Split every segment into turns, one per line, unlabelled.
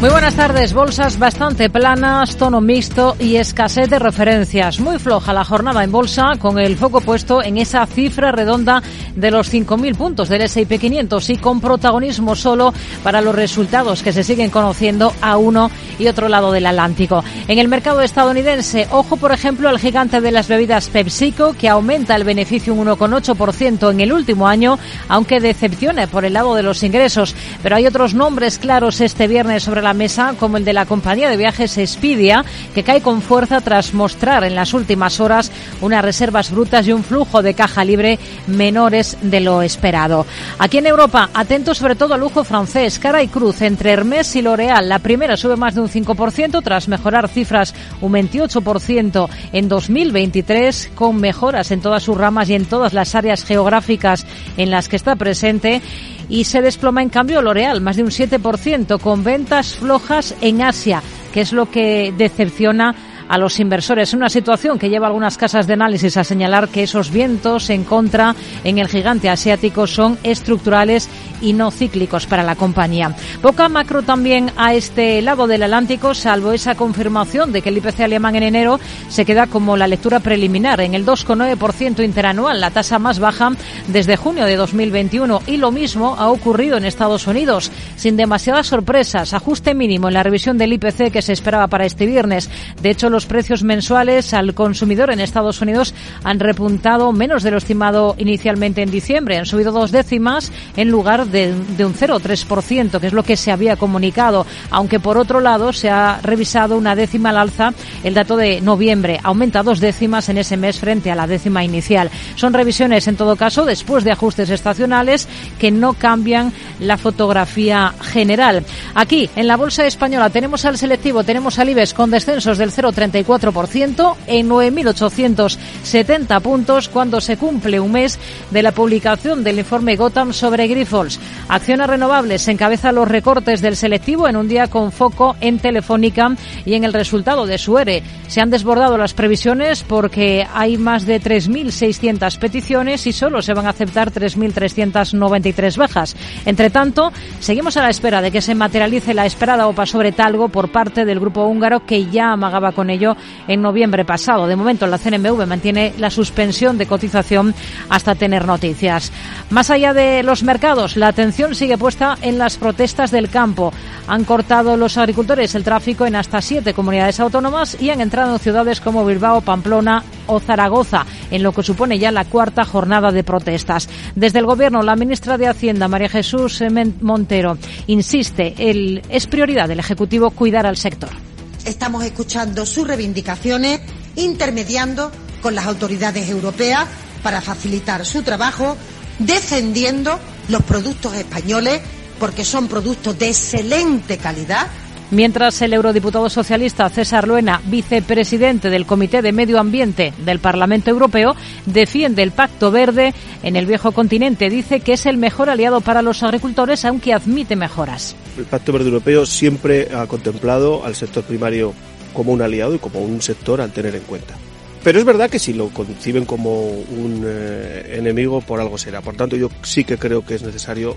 Muy buenas tardes. Bolsas bastante planas, tono mixto y escasez de referencias. Muy floja la jornada en bolsa, con el foco puesto en esa cifra redonda de los 5.000 puntos del S&P 500 y con protagonismo solo para los resultados que se siguen conociendo a uno y otro lado del Atlántico. En el mercado estadounidense, ojo por ejemplo al gigante de las bebidas PepsiCo, que aumenta el beneficio un 1,8% en el último año, aunque decepciona por el lado de los ingresos. Pero hay otros nombres claros este viernes sobre la mesa como el de la compañía de viajes Expedia, que cae con fuerza tras mostrar en las últimas horas unas reservas brutas y un flujo de caja libre menores de lo esperado. Aquí en Europa, atentos sobre todo al lujo francés, cara y cruz entre Hermès y L'Oréal. La primera sube más de un 5% tras mejorar cifras un 28% en 2023 con mejoras en todas sus ramas y en todas las áreas geográficas en las que está presente y se desploma en cambio L'Oreal, más de un 7%, con ventas flojas en Asia, que es lo que decepciona a los inversores. Una situación que lleva algunas casas de análisis a señalar que esos vientos en contra en el gigante asiático son estructurales y no cíclicos para la compañía. Poca macro también a este lado del Atlántico, salvo esa confirmación de que el IPC alemán en enero se queda como la lectura preliminar en el 2,9% interanual, la tasa más baja desde junio de 2021. Y lo mismo ha ocurrido en Estados Unidos, sin demasiadas sorpresas. Ajuste mínimo en la revisión del IPC que se esperaba para este viernes. De hecho, los precios mensuales al consumidor en Estados Unidos han repuntado menos de lo estimado inicialmente en diciembre. Han subido dos décimas en lugar de, de un 0,3%, que es lo que se había comunicado. Aunque por otro lado se ha revisado una décima al alza el dato de noviembre. Aumenta dos décimas en ese mes frente a la décima inicial. Son revisiones, en todo caso, después de ajustes estacionales que no cambian la fotografía general. Aquí, en la Bolsa Española, tenemos al selectivo, tenemos al IBEX con descensos del 0,30 34% en 9.870 puntos cuando se cumple un mes de la publicación del informe Gotham sobre Grifols. Acciones Renovables encabeza los recortes del selectivo en un día con foco en Telefónica y en el resultado de su ERE. Se han desbordado las previsiones porque hay más de 3.600 peticiones y solo se van a aceptar 3.393 bajas. Entre tanto, seguimos a la espera de que se materialice la esperada OPA sobre Talgo por parte del grupo húngaro que ya amagaba con ello en noviembre pasado. De momento, la CNMV mantiene la suspensión de cotización hasta tener noticias. Más allá de los mercados, la atención sigue puesta en las protestas del campo. Han cortado los agricultores el tráfico en hasta siete comunidades autónomas y han entrado en ciudades como Bilbao, Pamplona o Zaragoza, en lo que supone ya la cuarta jornada de protestas. Desde el Gobierno, la ministra de Hacienda, María Jesús Montero, insiste, el, es prioridad del Ejecutivo cuidar al sector
estamos escuchando sus reivindicaciones, intermediando con las autoridades europeas para facilitar su trabajo, defendiendo los productos españoles porque son productos de excelente calidad
Mientras el eurodiputado socialista César Luena, vicepresidente del Comité de Medio Ambiente del Parlamento Europeo, defiende el Pacto Verde en el viejo continente. Dice que es el mejor aliado para los agricultores, aunque admite mejoras.
El Pacto Verde Europeo siempre ha contemplado al sector primario como un aliado y como un sector al tener en cuenta. Pero es verdad que si lo conciben como un eh, enemigo, por algo será. Por tanto, yo sí que creo que es necesario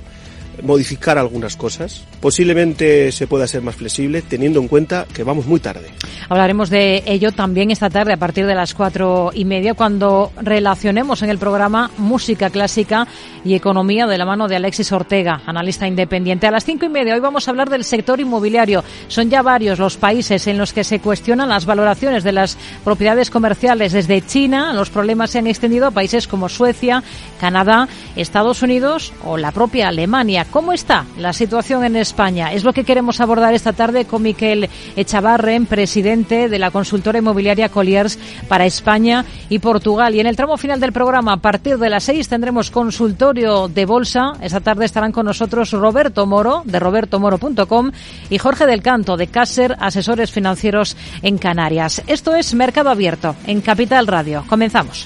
modificar algunas cosas. Posiblemente se pueda ser más flexible teniendo en cuenta que vamos muy tarde.
Hablaremos de ello también esta tarde a partir de las cuatro y media cuando relacionemos en el programa música clásica y economía de la mano de Alexis Ortega, analista independiente. A las cinco y media hoy vamos a hablar del sector inmobiliario. Son ya varios los países en los que se cuestionan las valoraciones de las propiedades comerciales. Desde China los problemas se han extendido a países como Suecia, Canadá, Estados Unidos o la propia Alemania ¿Cómo está la situación en España? Es lo que queremos abordar esta tarde con Miquel Echavarren, presidente de la consultora inmobiliaria Colliers para España y Portugal. Y en el tramo final del programa, a partir de las seis, tendremos consultorio de bolsa. Esta tarde estarán con nosotros Roberto Moro, de robertomoro.com, y Jorge del Canto, de Caser, Asesores Financieros en Canarias. Esto es Mercado Abierto, en Capital Radio. Comenzamos.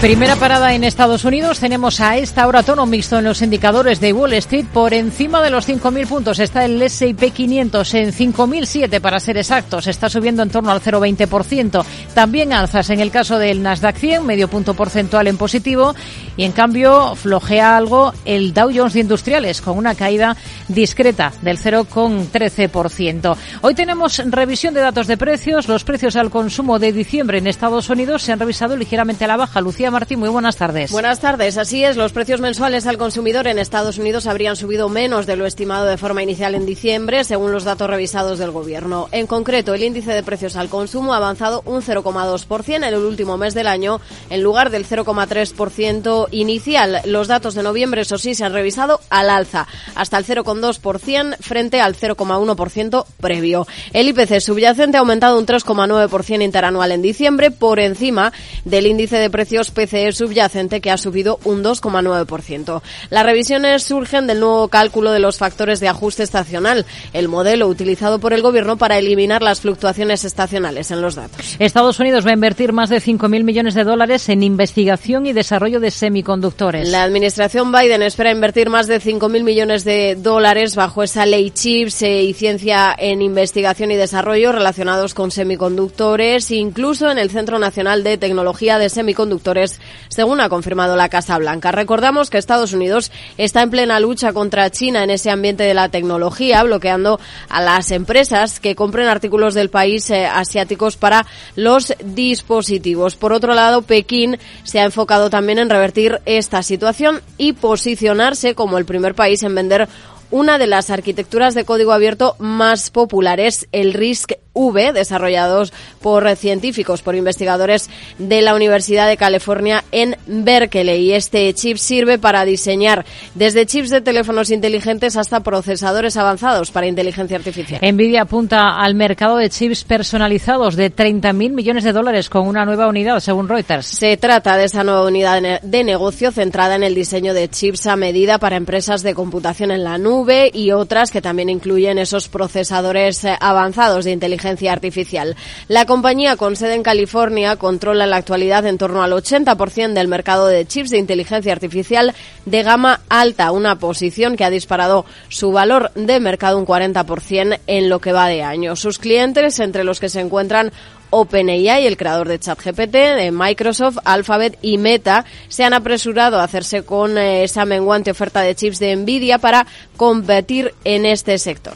Primera parada en Estados Unidos. Tenemos a esta hora tono mixto en los indicadores de Wall Street. Por encima de los 5.000 puntos está el S&P 500 en 5.007 para ser exactos. Está subiendo en torno al 0,20%. También alzas en el caso del Nasdaq 100, medio punto porcentual en positivo. Y en cambio flojea algo el Dow Jones de Industriales con una caída discreta del 0,13%. Hoy tenemos revisión de datos de precios. Los precios al consumo de diciembre en Estados Unidos se han revisado ligeramente a la baja. Lucía Martín, muy buenas tardes.
Buenas tardes, así es. Los precios mensuales al consumidor en Estados Unidos habrían subido menos de lo estimado de forma inicial en diciembre, según los datos revisados del gobierno. En concreto, el índice de precios al consumo ha avanzado un 0,2% en el último mes del año, en lugar del 0,3% inicial. Los datos de noviembre, eso sí, se han revisado al alza, hasta el 0,2% frente al 0,1% previo. El IPC subyacente ha aumentado un 3,9% interanual en diciembre, por encima del índice de precios PCE subyacente que ha subido un 2,9%. Las revisiones surgen del nuevo cálculo de los factores de ajuste estacional, el modelo utilizado por el Gobierno para eliminar las fluctuaciones estacionales en los datos.
Estados Unidos va a invertir más de 5.000 millones de dólares en investigación y desarrollo de semiconductores.
La administración Biden espera invertir más de 5.000 millones de dólares bajo esa ley CHIPS eh, y ciencia en investigación y desarrollo relacionados con semiconductores, incluso en el Centro Nacional de Tecnología de Semiconductores según ha confirmado la Casa Blanca. Recordamos que Estados Unidos está en plena lucha contra China en ese ambiente de la tecnología, bloqueando a las empresas que compren artículos del país eh, asiáticos para los dispositivos. Por otro lado, Pekín se ha enfocado también en revertir esta situación y posicionarse como el primer país en vender una de las arquitecturas de código abierto más populares, el RISC V, desarrollados por científicos, por investigadores de la Universidad de California en Berkeley. Este chip sirve para diseñar desde chips de teléfonos inteligentes hasta procesadores avanzados para inteligencia artificial.
Nvidia apunta al mercado de chips personalizados de 30.000 millones de dólares con una nueva unidad, según Reuters.
Se trata de esa nueva unidad de negocio centrada en el diseño de chips a medida para empresas de computación en la nube y otras que también incluyen esos procesadores eh, avanzados de inteligencia artificial. La compañía con sede en California controla en la actualidad en torno al 80% del mercado de chips de inteligencia artificial de gama alta, una posición que ha disparado su valor de mercado un 40% en lo que va de año. Sus clientes, entre los que se encuentran OpenAI, el creador de ChatGPT, de Microsoft, Alphabet y Meta, se han apresurado a hacerse con eh, esa menguante oferta de chips de Nvidia para competir en este sector.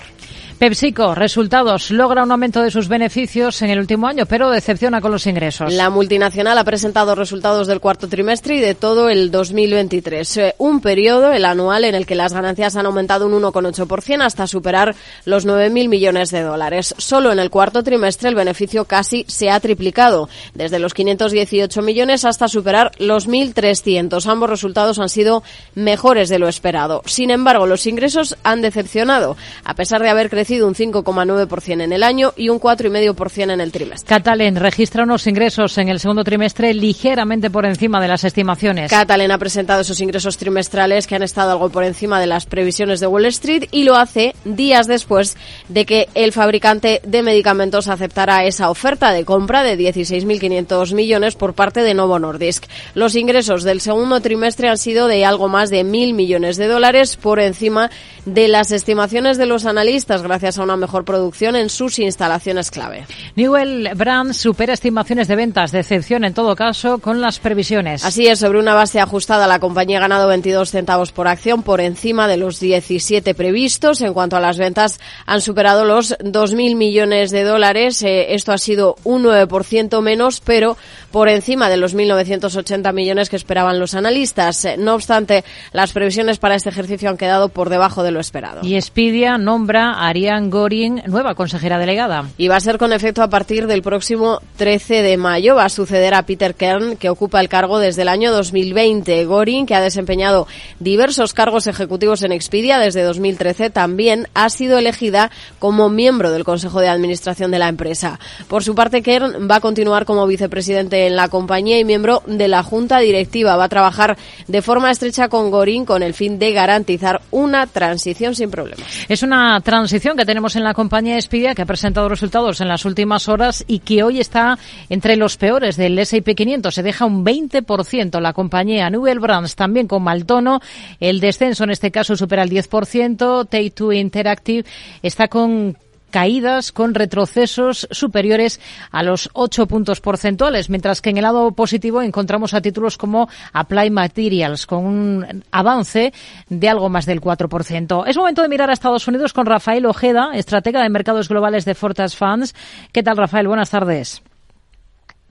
PepsiCo, resultados, logra un aumento de sus beneficios en el último año, pero decepciona con los ingresos.
La multinacional ha presentado resultados del cuarto trimestre y de todo el 2023. Eh, un periodo, el anual, en el que las ganancias han aumentado un 1,8% hasta superar los 9.000 millones de dólares. Solo en el cuarto trimestre el beneficio casi se ha triplicado, desde los 518 millones hasta superar los 1.300. Ambos resultados han sido mejores de lo esperado. Sin embargo, los ingresos han decepcionado, a pesar de haber crecido un 5,9% en el año y un 4,5% en el trimestre.
Catalen registra unos ingresos en el segundo trimestre ligeramente por encima de las estimaciones.
Catalen ha presentado esos ingresos trimestrales que han estado algo por encima de las previsiones de Wall Street y lo hace días después de que el fabricante de medicamentos aceptara esa oferta de compra de 16.500 millones por parte de Novo Nordisk. Los ingresos del segundo trimestre han sido de algo más de 1.000 millones de dólares por encima de las estimaciones de los analistas gracias a una mejor producción en sus instalaciones clave.
Newell Brands supera estimaciones de ventas, decepción en todo caso con las previsiones.
Así es, sobre una base ajustada, la compañía ha ganado 22 centavos por acción por encima de los 17 previstos. En cuanto a las ventas, han superado los 2.000 millones de dólares. Eh, esto ha sido un 9% menos, pero por encima de los 1.980 millones que esperaban los analistas. Eh, no obstante, las previsiones para este ejercicio han quedado por debajo de lo esperado.
Y Expedia nombra a Gorin nueva consejera delegada.
Y va a ser con efecto a partir del próximo 13 de mayo. Va a suceder a Peter Kern, que ocupa el cargo desde el año 2020. Gorin, que ha desempeñado diversos cargos ejecutivos en Expedia desde 2013, también ha sido elegida como miembro del Consejo de Administración de la empresa. Por su parte, Kern va a continuar como vicepresidente en la compañía y miembro de la Junta Directiva. Va a trabajar de forma estrecha con Gorin con el fin de garantizar una transición sin problemas.
Es una transición que tenemos en la compañía Expedia que ha presentado resultados en las últimas horas y que hoy está entre los peores del S&P 500. Se deja un 20% la compañía Newell Brands también con mal tono. El descenso en este caso supera el 10%. Take-Two Interactive está con caídas con retrocesos superiores a los 8 puntos porcentuales, mientras que en el lado positivo encontramos a títulos como Apply Materials con un avance de algo más del 4%. Es momento de mirar a Estados Unidos con Rafael Ojeda, estratega de mercados globales de Fortas Funds. ¿Qué tal, Rafael? Buenas tardes.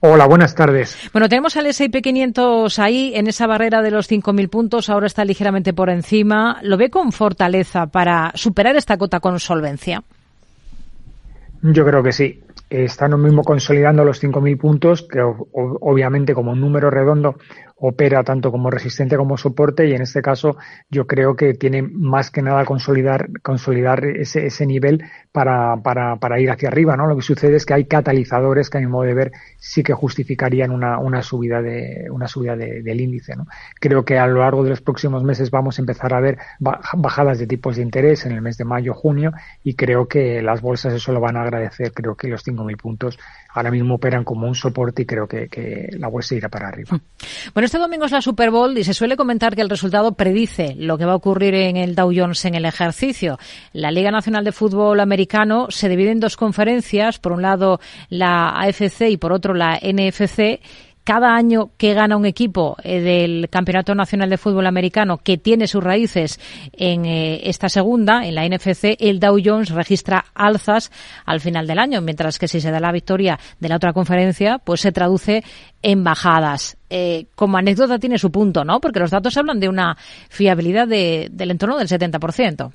Hola, buenas tardes.
Bueno, tenemos al S&P 500 ahí en esa barrera de los 5.000 puntos, ahora está ligeramente por encima. ¿Lo ve con fortaleza para superar esta cota con solvencia?
Yo creo que sí. Están lo mismo consolidando los 5.000 puntos, que obviamente como un número redondo opera tanto como resistente como soporte y en este caso yo creo que tiene más que nada consolidar, consolidar ese, ese nivel para, para, para ir hacia arriba, ¿no? Lo que sucede es que hay catalizadores que a mi modo de ver sí que justificarían una, una subida de, una subida del índice, ¿no? Creo que a lo largo de los próximos meses vamos a empezar a ver bajadas de tipos de interés en el mes de mayo, junio y creo que las bolsas eso lo van a agradecer. Creo que los 5.000 puntos ahora mismo operan como un soporte y creo que, que la bolsa irá para arriba.
Bueno, este domingo es la Super Bowl y se suele comentar que el resultado predice lo que va a ocurrir en el Dow Jones en el ejercicio. La Liga Nacional de Fútbol Americano se divide en dos conferencias, por un lado la AFC y por otro la NFC cada año que gana un equipo eh, del Campeonato Nacional de Fútbol Americano que tiene sus raíces en eh, esta segunda, en la NFC, el Dow Jones registra alzas al final del año, mientras que si se da la victoria de la otra conferencia, pues se traduce en bajadas. Eh, como anécdota tiene su punto, ¿no? Porque los datos hablan de una fiabilidad de, del entorno del 70%.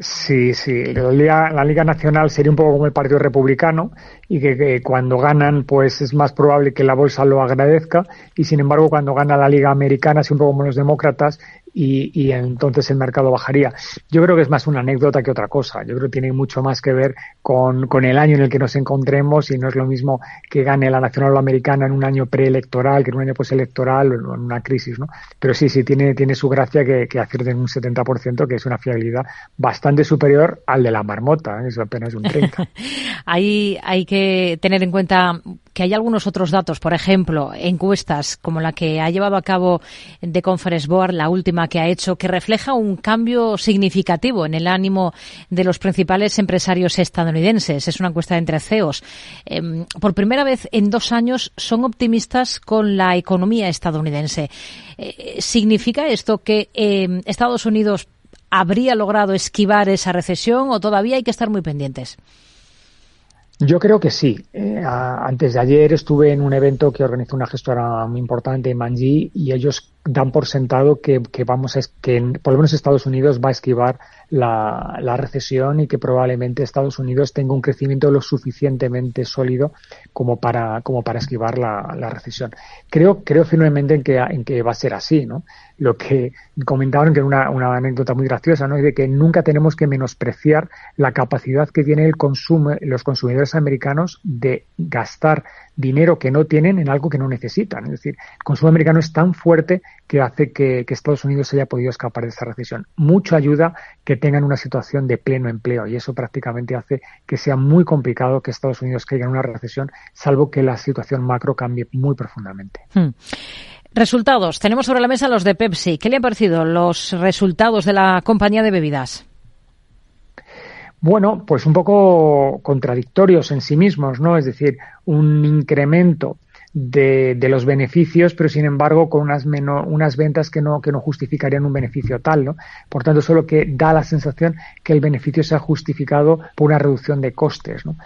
Sí, sí. La Liga, la Liga Nacional sería un poco como el Partido Republicano y que, cuando ganan, pues es más probable que la bolsa lo agradezca y sin embargo cuando gana la Liga Americana es un poco como los demócratas y, y, entonces el mercado bajaría. Yo creo que es más una anécdota que otra cosa. Yo creo que tiene mucho más que ver con, el año en el que nos encontremos y no es lo mismo que gane la nacional americana en un año preelectoral que en un año postelectoral o en una crisis, ¿no? Pero sí, sí, tiene, tiene su gracia que, que acierten un 70%, que es una fiabilidad bastante superior al de la marmota, ¿eh? eso apenas un 30%.
hay, hay que tener en cuenta que hay algunos otros datos, por ejemplo, encuestas como la que ha llevado a cabo de Conference Board, la última que ha hecho, que refleja un cambio significativo en el ánimo de los principales empresarios estadounidenses. Es una encuesta entre CEOs. Em, por primera vez en dos años son optimistas con la economía estadounidense. Eh, ¿Significa esto que em, Estados Unidos habría logrado esquivar esa recesión o todavía hay que estar muy pendientes?
Yo creo que sí. Eh, antes de ayer estuve en un evento que organizó una gestora muy importante en Manji y ellos dan por sentado que, vamos a, que por lo menos Estados Unidos va a esquivar la, recesión y que probablemente Estados Unidos tenga un crecimiento lo suficientemente sólido como para, como para esquivar la, recesión. Creo, creo firmemente en que, en que va a ser así, ¿no? Lo que comentaban que era una, una anécdota muy graciosa, ¿no? Es de que nunca tenemos que menospreciar la capacidad que tiene el consumo, los consumidores americanos de gastar dinero que no tienen en algo que no necesitan. Es decir, el consumo americano es tan fuerte que hace que, Estados Unidos haya podido escapar de esa recesión. Mucho ayuda que tengan una situación de pleno empleo y eso prácticamente hace que sea muy complicado que Estados Unidos caiga en una recesión, salvo que la situación macro cambie muy profundamente.
Hmm. Resultados. Tenemos sobre la mesa los de Pepsi. ¿Qué le han parecido los resultados de la compañía de bebidas?
Bueno, pues un poco contradictorios en sí mismos, ¿no? Es decir, un incremento de, los beneficios, pero sin embargo con unas, unas ventas que no, que no justificarían un beneficio tal. ¿no? Por tanto, solo que da la sensación que el beneficio se ha justificado por una reducción de costes. ¿no?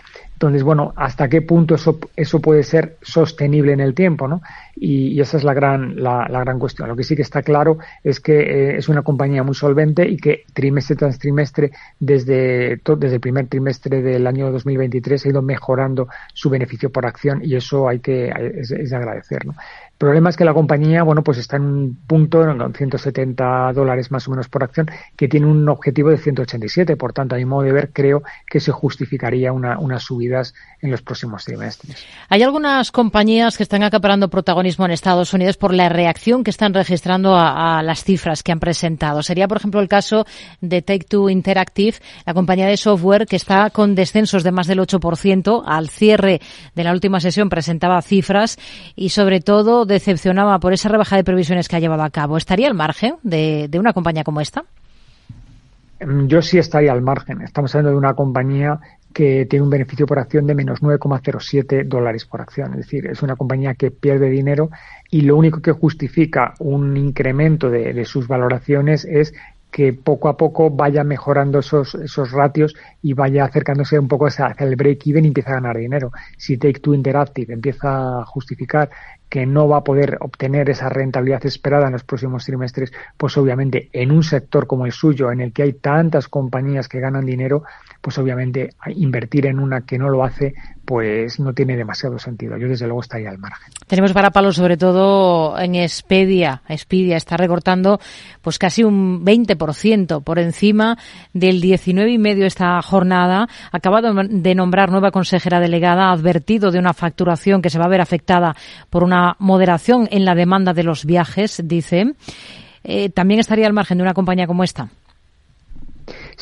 Entonces, bueno, ¿hasta qué punto eso, eso puede ser sostenible en el tiempo? ¿no? Y, y esa es la gran, la, la, gran cuestión. Lo que sí que está claro es que eh, es una compañía muy solvente y que trimestre tras trimestre, desde, desde el primer trimestre del año 2023, ha ido mejorando su beneficio por acción y eso hay que es, es de agradecer. ¿no? El problema es que la compañía, bueno, pues está en un punto, en 170 dólares más o menos por acción, que tiene un objetivo de 187. Por tanto, a mi modo de ver, creo que se justificaría una, unas subidas en los próximos trimestres.
Hay algunas compañías que están acaparando protagonismo en Estados Unidos por la reacción que están registrando a, las cifras que han presentado. Sería, por ejemplo, el caso de Take-Two Interactive, la compañía de software que está con descensos de más del 8%. Al cierre de la última sesión presentaba cifras y, sobre todo, decepcionaba por esa rebaja de previsiones que ha llevado a cabo. ¿Estaría al margen de, una compañía como esta?
Yo sí estaría al margen. Estamos hablando de una compañía que tiene un beneficio por acción de menos 9,07 dólares por acción. Es decir, es una compañía que pierde dinero y lo único que justifica un incremento de, de sus valoraciones es que poco a poco vaya mejorando esos, esos ratios y vaya acercándose un poco hacia, el break-even y empieza a ganar dinero. Si Take-Two Interactive empieza a justificar que no va a poder obtener esa rentabilidad esperada en los próximos trimestres, pues obviamente en un sector como el suyo, en el que hay tantas compañías que ganan dinero, pues obviamente invertir en una que no lo hace, pues no tiene demasiado sentido. Yo desde luego estaría al margen.
Tenemos para palo sobre todo en Expedia. Expedia está recortando pues casi un 20% por encima del 19,5 esta jornada. Acaba de nombrar nueva consejera delegada, ha advertido de una facturación que se va a ver afectada por una moderación en la demanda de los viajes, dice. Eh, ¿También estaría al margen de una compañía como esta?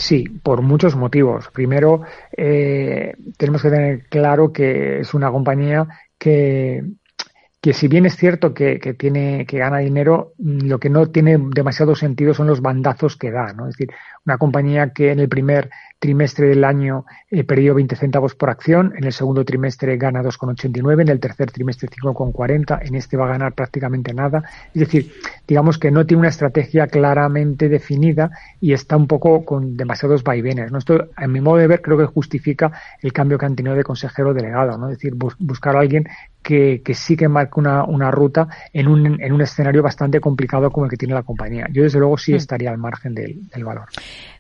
Sí, por muchos motivos. Primero, eh, tenemos que tener claro que es una compañía que, que si bien es cierto que, que, tiene que gana dinero, lo que no tiene demasiado sentido son los bandazos que da, ¿no? Es decir, una compañía que en el primer trimestre del año eh, perdió 20 centavos por acción, en el segundo trimestre gana 2,89, en el tercer trimestre 5,40, en este va a ganar prácticamente nada. Es decir, digamos que no tiene una estrategia claramente definida y está un poco con demasiados vaivenes. ¿no? Esto, en mi modo de ver, creo que justifica el cambio que han tenido de consejero delegado, ¿no? Es decir, bus buscar a alguien que, que, sí que marque una, una ruta en un, en un escenario bastante complicado como el que tiene la compañía. Yo, desde luego, sí estaría al margen del, del valor.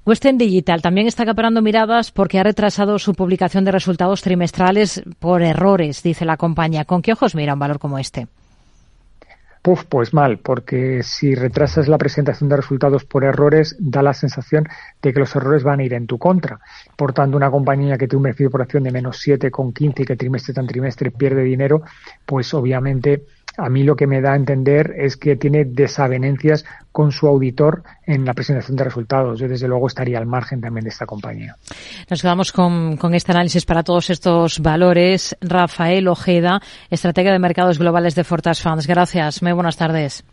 Western Digital también está acaparando miradas porque ha retrasado su publicación de resultados trimestrales por errores, dice la compañía. ¿Con qué ojos mira un valor como este?
Puf, pues mal, porque si retrasas la presentación de resultados por errores, da la sensación de que los errores van a ir en tu contra. Por tanto, una compañía que tiene un beneficio por acción de menos 7,15 y que trimestre tras trimestre pierde dinero, pues obviamente a mí lo que me da a entender es que tiene desavenencias con su auditor en la presentación de resultados. Yo, desde luego, estaría al margen también de esta compañía.
Nos quedamos con, con este análisis para todos estos valores. Rafael Ojeda, estratega de mercados globales de Fortas Funds. Gracias. Muy buenas tardes.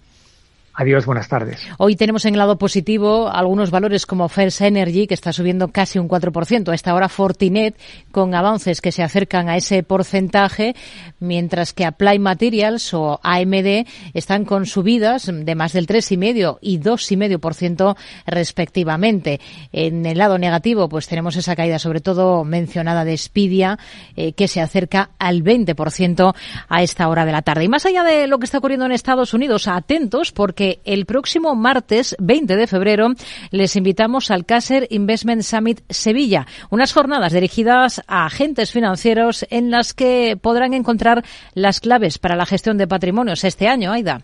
Adiós, buenas tardes.
Hoy tenemos en el lado positivo algunos valores como First Energy, que está subiendo casi un 4%. A esta hora Fortinet, con avances que se acercan a ese porcentaje, mientras que Applied Materials o AMD están con subidas de más del 3,5 y 2,5% respectivamente. En el lado negativo, pues tenemos esa caída, sobre todo mencionada de Spidia, eh, que se acerca al 20% a esta hora de la tarde. Y más allá de lo que está ocurriendo en Estados Unidos, atentos porque el próximo martes 20 de febrero les invitamos al Caser Investment Summit Sevilla, unas jornadas dirigidas a agentes financieros en las que podrán encontrar las claves para la gestión de patrimonios este año, Aida.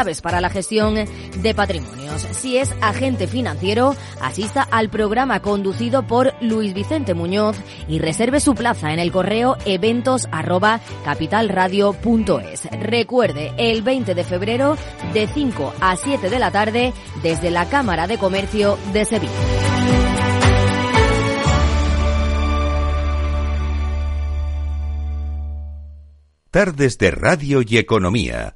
para la gestión de patrimonios. Si es agente financiero, asista al programa conducido por Luis Vicente Muñoz y reserve su plaza en el correo eventos. Recuerde, el 20 de febrero de 5 a 7 de la tarde desde la Cámara de Comercio de Sevilla.
Tardes de Radio y Economía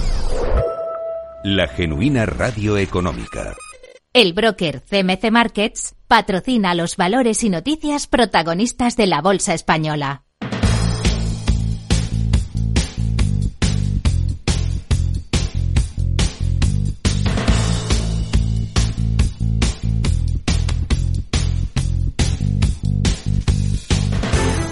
La genuina radio económica.
El broker CMC Markets patrocina los valores y noticias protagonistas de la Bolsa Española.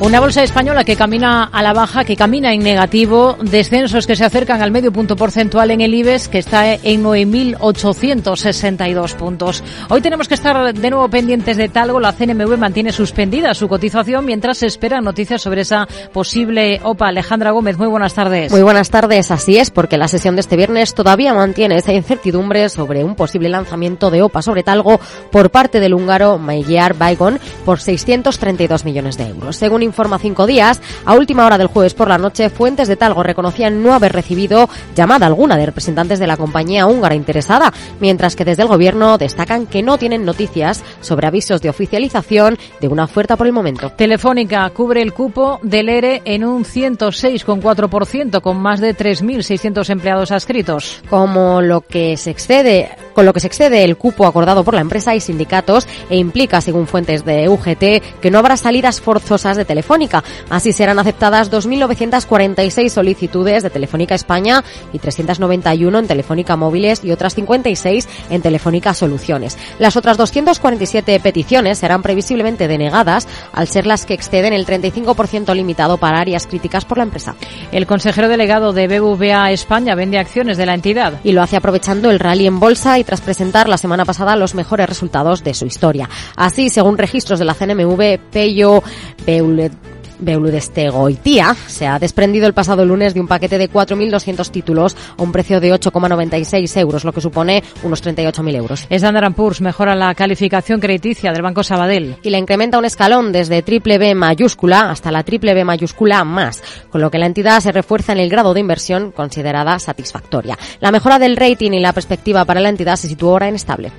Una bolsa española que camina a la baja, que camina en negativo, descensos que se acercan al medio punto porcentual en el IBEX, que está en 9.862 puntos. Hoy tenemos que estar de nuevo pendientes de Talgo. La CNMV mantiene suspendida su cotización mientras se esperan noticias sobre esa posible OPA. Alejandra Gómez, muy buenas tardes.
Muy buenas tardes, así es, porque la sesión de este viernes todavía mantiene esa incertidumbre sobre un posible lanzamiento de OPA sobre Talgo por parte del húngaro Magyar Baigon por 632 millones de euros. Según informa Cinco Días, a última hora del jueves por la noche, fuentes de Talgo reconocían no haber recibido llamada alguna de representantes de la compañía húngara interesada, mientras que desde el gobierno destacan que no tienen noticias sobre avisos de oficialización de una oferta por el momento.
Telefónica cubre el cupo del ERE en un 106,4% con más de 3.600 empleados adscritos.
Como lo que se excede, con lo que se excede el cupo acordado por la empresa y sindicatos e implica, según fuentes de UGT, que no habrá salidas forzosas de Telefónica Telefónica. Así serán aceptadas 2.946 solicitudes de Telefónica España y 391 en Telefónica Móviles y otras 56 en Telefónica Soluciones. Las otras 247 peticiones serán previsiblemente denegadas al ser las que exceden el 35% limitado para áreas críticas por la empresa.
El consejero delegado de BBVA España vende acciones de la entidad.
Y lo hace aprovechando el rally en bolsa y tras presentar la semana pasada los mejores resultados de su historia. Así, según registros de la CNMV, Peyo Beulet Beuludestegoitia se ha desprendido el pasado lunes de un paquete de 4.200 títulos a un precio de 8,96 euros, lo que supone unos 38.000 euros.
Standard Poor's mejora la calificación crediticia del Banco Sabadell.
Y la incrementa un escalón desde triple B mayúscula hasta la triple B mayúscula más, con lo que la entidad se refuerza en el grado de inversión considerada satisfactoria. La mejora del rating y la perspectiva para la entidad se sitúa ahora en estable.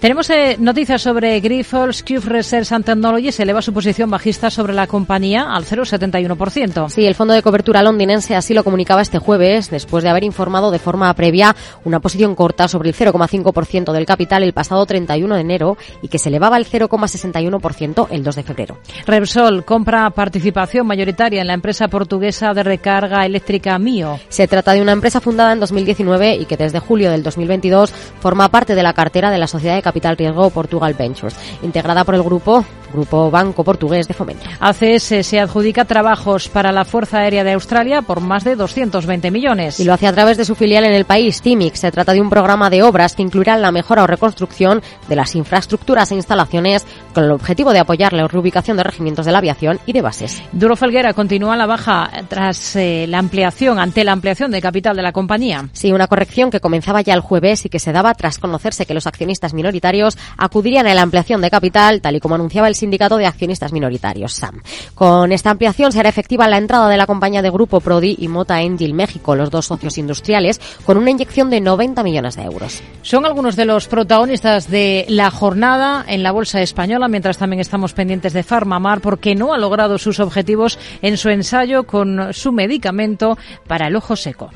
Tenemos eh, noticias sobre Grifols, Cube Research and Technology, se eleva su posición bajista sobre la compañía al 0,71%.
Sí, el fondo de cobertura londinense así lo comunicaba este jueves, después de haber informado de forma previa una posición corta sobre el 0,5% del capital el pasado 31 de enero y que se elevaba al 0,61% el 2 de febrero.
Repsol compra participación mayoritaria en la empresa portuguesa de recarga eléctrica Mio.
Se trata de una empresa fundada en 2019 y que desde julio del 2022 forma parte de la cartera de la Sociedad de Capital Riesgo Portugal Ventures, integrada por el grupo Grupo Banco Portugués de Fomento.
ACS se adjudica trabajos para la Fuerza Aérea de Australia por más de 220 millones.
Y lo hace a través de su filial en el país, CIMIC. Se trata de un programa de obras que incluirá la mejora o reconstrucción de las infraestructuras e instalaciones con el objetivo de apoyar la reubicación de regimientos de la aviación y de bases.
Duro Felguera continúa la baja tras eh, la ampliación, ante la ampliación de capital de la compañía.
Sí, una corrección que comenzaba ya el jueves y que se daba tras conocerse que los accionistas minoritarios acudirían a la ampliación de capital, tal y como anunciaba el Sindicato de Accionistas Minoritarios, SAM. Con esta ampliación será efectiva la entrada de la compañía de Grupo Prodi y Mota Engil México, los dos socios industriales, con una inyección de 90 millones de euros.
Son algunos de los protagonistas de la jornada en la Bolsa Española, mientras también estamos pendientes de Farmamar porque no ha logrado sus objetivos en su ensayo con su medicamento para el ojo seco.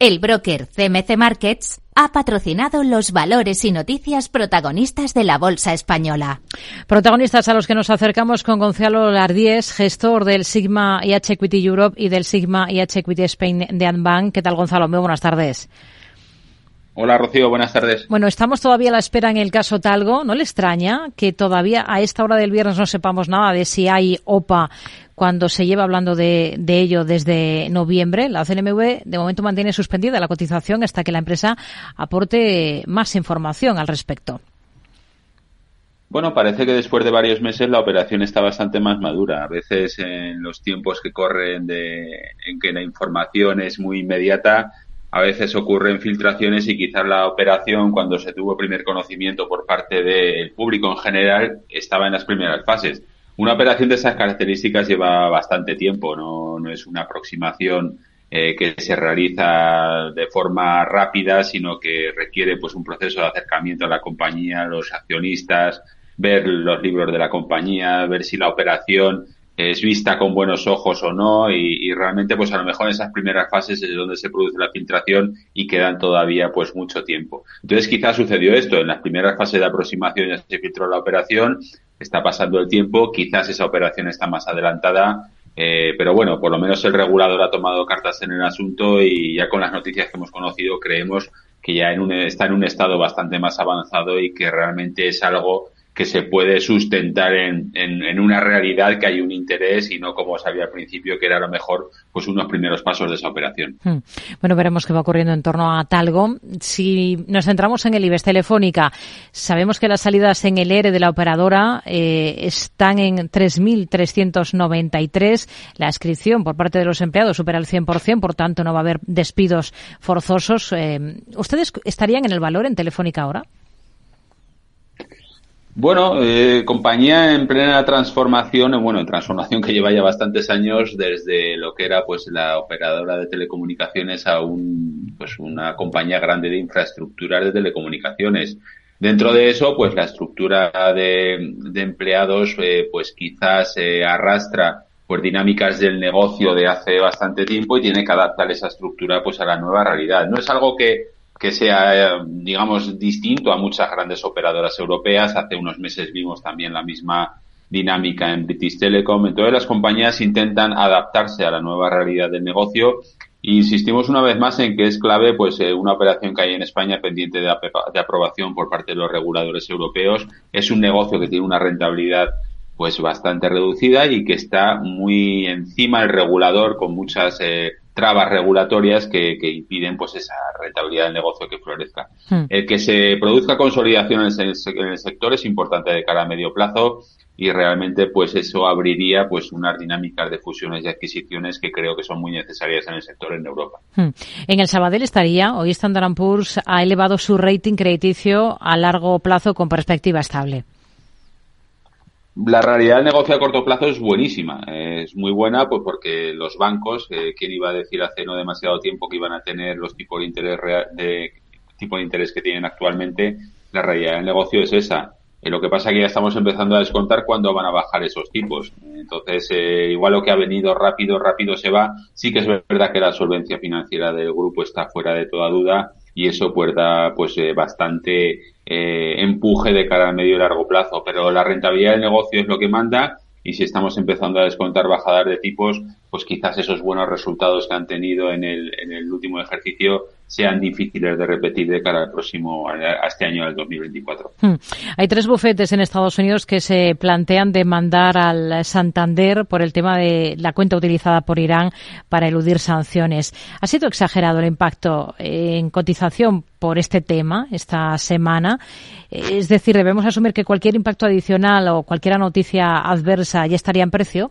El broker CMC Markets ha patrocinado los valores y noticias protagonistas de la Bolsa Española.
Protagonistas a los que nos acercamos con Gonzalo Lardíez, gestor del Sigma IH Equity Europe y del Sigma IH Equity Spain de Anbank. ¿Qué tal, Gonzalo? Muy buenas tardes.
Hola Rocío, buenas tardes.
Bueno, estamos todavía a la espera en el caso Talgo. ¿No le extraña que todavía a esta hora del viernes no sepamos nada de si hay OPA cuando se lleva hablando de, ello desde noviembre. La CNMV de momento mantiene suspendida la cotización hasta que la empresa aporte más información al respecto.
Bueno, parece que después de varios meses la operación está bastante más madura. A veces en los tiempos que corren de, en que la información es muy inmediata, a veces ocurren filtraciones y quizás la operación, cuando se tuvo primer conocimiento por parte del público en general, estaba en las primeras fases. Una operación de esas características lleva bastante tiempo, no, es una aproximación eh, que se realiza de forma rápida, sino que requiere pues un proceso de acercamiento a la compañía, los accionistas, ver los libros de la compañía, ver si la operación es vista con buenos ojos o no y, y, realmente pues a lo mejor en esas primeras fases es donde se produce la filtración y quedan todavía pues mucho tiempo. Entonces quizás sucedió esto, en las primeras fases de aproximación ya se filtró la operación, está pasando el tiempo, quizás esa operación está más adelantada, eh, pero bueno, por lo menos el regulador ha tomado cartas en el asunto y ya con las noticias que hemos conocido creemos que ya en un, está en un estado bastante más avanzado y que realmente es algo que se puede sustentar en, en, una realidad que hay un interés y no como sabía al principio que era a lo mejor pues unos primeros pasos de esa operación.
Hmm. Bueno, veremos qué va ocurriendo en torno a Talgo. Si nos centramos en el IBEX Telefónica, sabemos que las salidas en el ERE de la operadora eh, están en 3.393. La inscripción por parte de los empleados supera el 100%, por tanto no va a haber despidos forzosos. Eh, ¿Ustedes estarían en el valor en Telefónica ahora?
Bueno, eh, compañía en plena transformación, bueno, en transformación que lleva ya bastantes años desde lo que era pues la operadora de telecomunicaciones a un, pues una compañía grande de infraestructuras de telecomunicaciones. Dentro de eso, pues la estructura de, de empleados, eh, pues quizás eh, arrastra pues dinámicas del negocio de hace bastante tiempo y tiene que adaptar esa estructura pues a la nueva realidad. No es algo que que sea, digamos, distinto a muchas grandes operadoras europeas. Hace unos meses vimos también la misma dinámica en British Telecom. Entonces las compañías intentan adaptarse a la nueva realidad del negocio insistimos una vez más en que es clave pues eh, una operación que hay en España pendiente de, de, aprobación por parte de los reguladores europeos. Es un negocio que tiene una rentabilidad pues bastante reducida y que está muy encima del regulador con muchas eh, trabas regulatorias que, impiden pues esa rentabilidad del negocio que florezca. Hmm. El que se produzca consolidación en el, sector es importante de cara a medio plazo y realmente pues eso abriría pues unas dinámicas de fusiones y adquisiciones que creo que son muy necesarias en el sector en Europa.
Hmm. En el Sabadell estaría, hoy Standard Poor's ha elevado su rating crediticio a largo plazo con perspectiva estable
la realidad del negocio a corto plazo es buenísima. Es muy buena pues porque los bancos, eh, ¿quién iba a decir hace no demasiado tiempo que iban a tener los tipos de interés de tipo de interés que tienen actualmente? La realidad del negocio es esa. Eh, lo que pasa es que ya estamos empezando a descontar cuándo van a bajar esos tipos. Entonces, eh, igual lo que ha venido rápido, rápido se va. Sí que es verdad que la solvencia financiera del grupo está fuera de toda duda y eso da pues eh, bastante eh, empuje de cara a medio y largo plazo. Pero la rentabilidad del negocio es lo que manda y si estamos empezando a descontar bajadas de tipos, pues quizás esos buenos resultados que han tenido en el, en el último ejercicio sean difíciles de repetir de cara al próximo, a este año, al 2024. Hmm.
Hay tres bufetes en Estados Unidos que se plantean demandar al Santander por el tema de la cuenta utilizada por Irán para eludir sanciones. ¿Ha sido exagerado el impacto en cotización por este tema esta semana? Es decir, debemos asumir que cualquier impacto adicional o cualquier noticia adversa ya estaría en precio.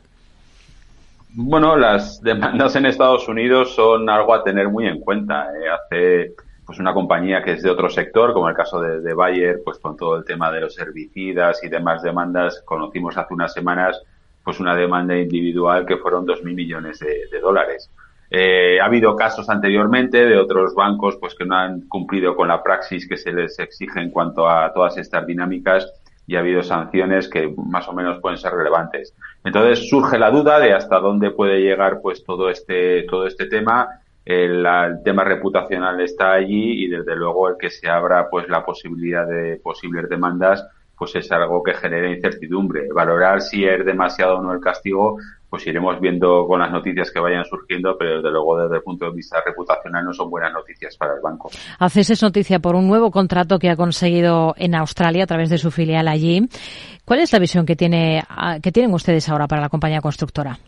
Bueno, las demandas en Estados Unidos son algo a tener muy en cuenta. ¿eh? Hace pues una compañía que es de otro sector, como el caso de, Bayer, pues con todo el tema de los herbicidas y demás demandas, conocimos hace unas semanas pues una demanda individual que fueron dos mil millones de, dólares. Eh, ha habido casos anteriormente de otros bancos pues que no han cumplido con la praxis que se les exige en cuanto a todas estas dinámicas y ha habido sanciones que más o menos pueden ser relevantes. Entonces surge la duda de hasta dónde puede llegar pues todo este todo este tema el, tema reputacional está allí y desde luego el que se abra pues la posibilidad de posibles demandas pues es algo que genera incertidumbre. Valorar si es demasiado o no el castigo, pues iremos viendo con las noticias que vayan surgiendo, pero desde luego desde el punto de vista reputacional no son buenas noticias para el banco.
Haces noticia por un nuevo contrato que ha conseguido en Australia a través de su filial allí. ¿Cuál es la visión que tiene que tienen ustedes ahora para la compañía constructora?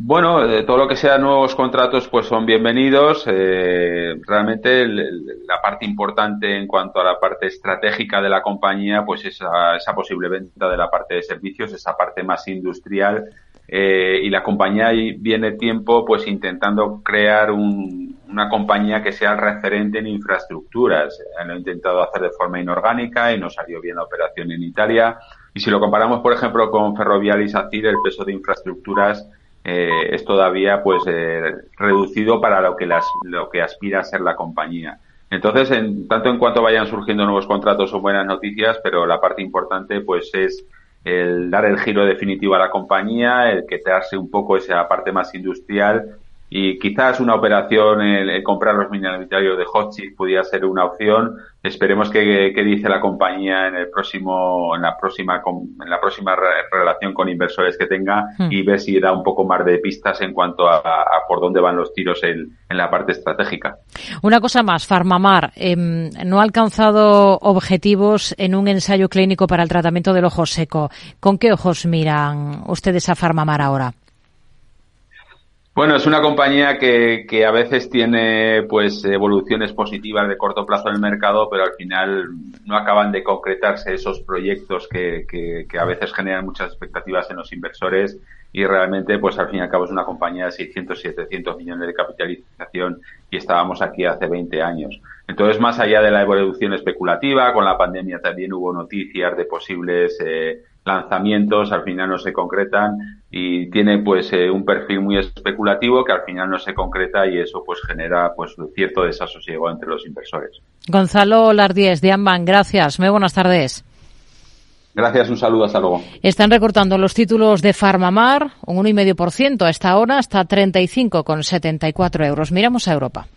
Bueno, eh, todo lo que sea nuevos contratos pues son bienvenidos. Eh, realmente la parte importante en cuanto a la parte estratégica de la compañía pues esa, esa posible venta de la parte de servicios, esa parte más industrial eh, y la compañía viene tiempo pues intentando crear una compañía que sea referente en infraestructuras. Lo he intentado hacer de forma inorgánica y nos salió bien la operación en Italia. Y si lo comparamos, por ejemplo, con Ferrovial y SACIR, el peso de infraestructuras eh, es todavía pues eh, reducido para lo que lo que aspira a ser la compañía. Entonces, en, tanto en cuanto vayan surgiendo nuevos contratos son buenas noticias, pero la parte importante pues es el dar el giro definitivo a la compañía, el que hace un poco esa parte más industrial y quizás una operación, el, comprar los minoritarios de Hotchkiss pudiera ser una opción. Esperemos que, dice la compañía en el próximo, en la próxima, en la próxima relación con inversores que tenga hmm. y ver si da un poco más de pistas en cuanto a, por dónde van los tiros en, en, la parte estratégica.
Una cosa más, Farmamar em, no ha alcanzado objetivos en un ensayo clínico para el tratamiento del ojo seco. ¿Con qué ojos miran ustedes a Farmamar ahora?
Bueno, es una compañía que, que, a veces tiene pues evoluciones positivas de corto plazo en el mercado, pero al final no acaban de concretarse esos proyectos que, que, a veces generan muchas expectativas en los inversores y realmente pues al fin y al cabo es una compañía de 600, 700 millones de capitalización y estábamos aquí hace 20 años. Entonces, más allá de la evolución especulativa, con la pandemia también hubo noticias de posibles eh, lanzamientos, al final no se concretan y tiene pues eh, un perfil muy especulativo que al final no se concreta y eso pues genera pues cierto desasosiego entre los inversores.
Gonzalo Lardies de Amban, gracias. Muy buenas tardes.
Gracias, un saludo, hasta luego.
Están recortando los títulos de Farmamar un 1,5% a esta hora hasta 35,74 euros. Miramos a Europa.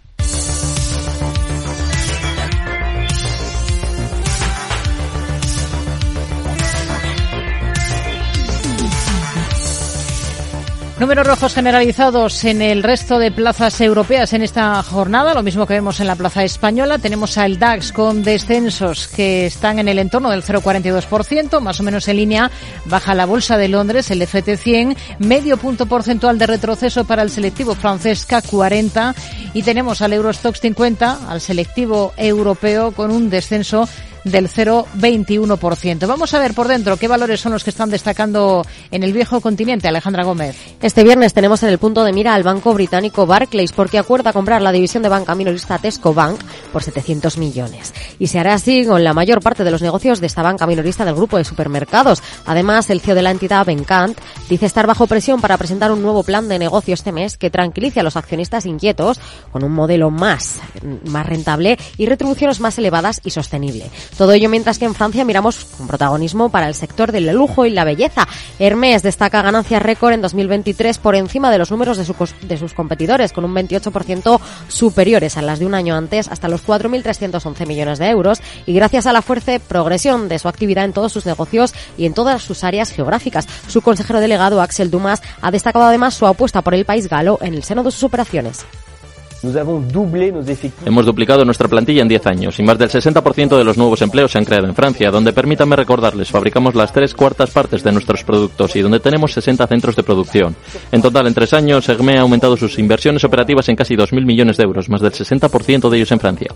Números rojos generalizados en el resto de plazas europeas en esta jornada, lo mismo que vemos en la plaza española. Tenemos al DAX con descensos que están en el entorno del 0,42%, más o menos en línea. Baja la bolsa de Londres, el FT100, medio punto porcentual de retroceso para el selectivo francés K40 y tenemos al Eurostox 50, al selectivo europeo con un descenso del 0,21%. Vamos a ver por dentro qué valores son los que están destacando en el viejo continente, Alejandra Gómez.
Este viernes tenemos en el punto de mira al banco británico Barclays porque acuerda comprar la división de banca minorista Tesco Bank por 700 millones. Y se hará así con la mayor parte de los negocios de esta banca minorista del grupo de supermercados. Además, el CEO de la entidad, Bencant, dice estar bajo presión para presentar un nuevo plan de negocio este mes que tranquilice a los accionistas inquietos con un modelo más, más rentable y retribuciones más elevadas y sostenible. Todo ello mientras que en Francia miramos con protagonismo para el sector del lujo y la belleza. Hermès destaca ganancias récord en 2023 por encima de los números de, de sus competidores, con un 28% superiores a las de un año antes, hasta los 4.311 millones de euros, y gracias a la fuerte progresión de su actividad en todos sus negocios y en todas sus áreas geográficas. Su consejero delegado, Axel Dumas, ha destacado además su apuesta por el país galo en el seno de sus operaciones.
Hemos duplicado nuestra plantilla en 10 años y más del 60% de los nuevos empleos se han creado en Francia, donde permítanme recordarles, fabricamos las tres cuartas partes de nuestros productos y donde tenemos 60 centros de producción. En total, en tres años, Egme ha aumentado sus inversiones operativas en casi 2.000 millones de euros, más del 60% de ellos en Francia.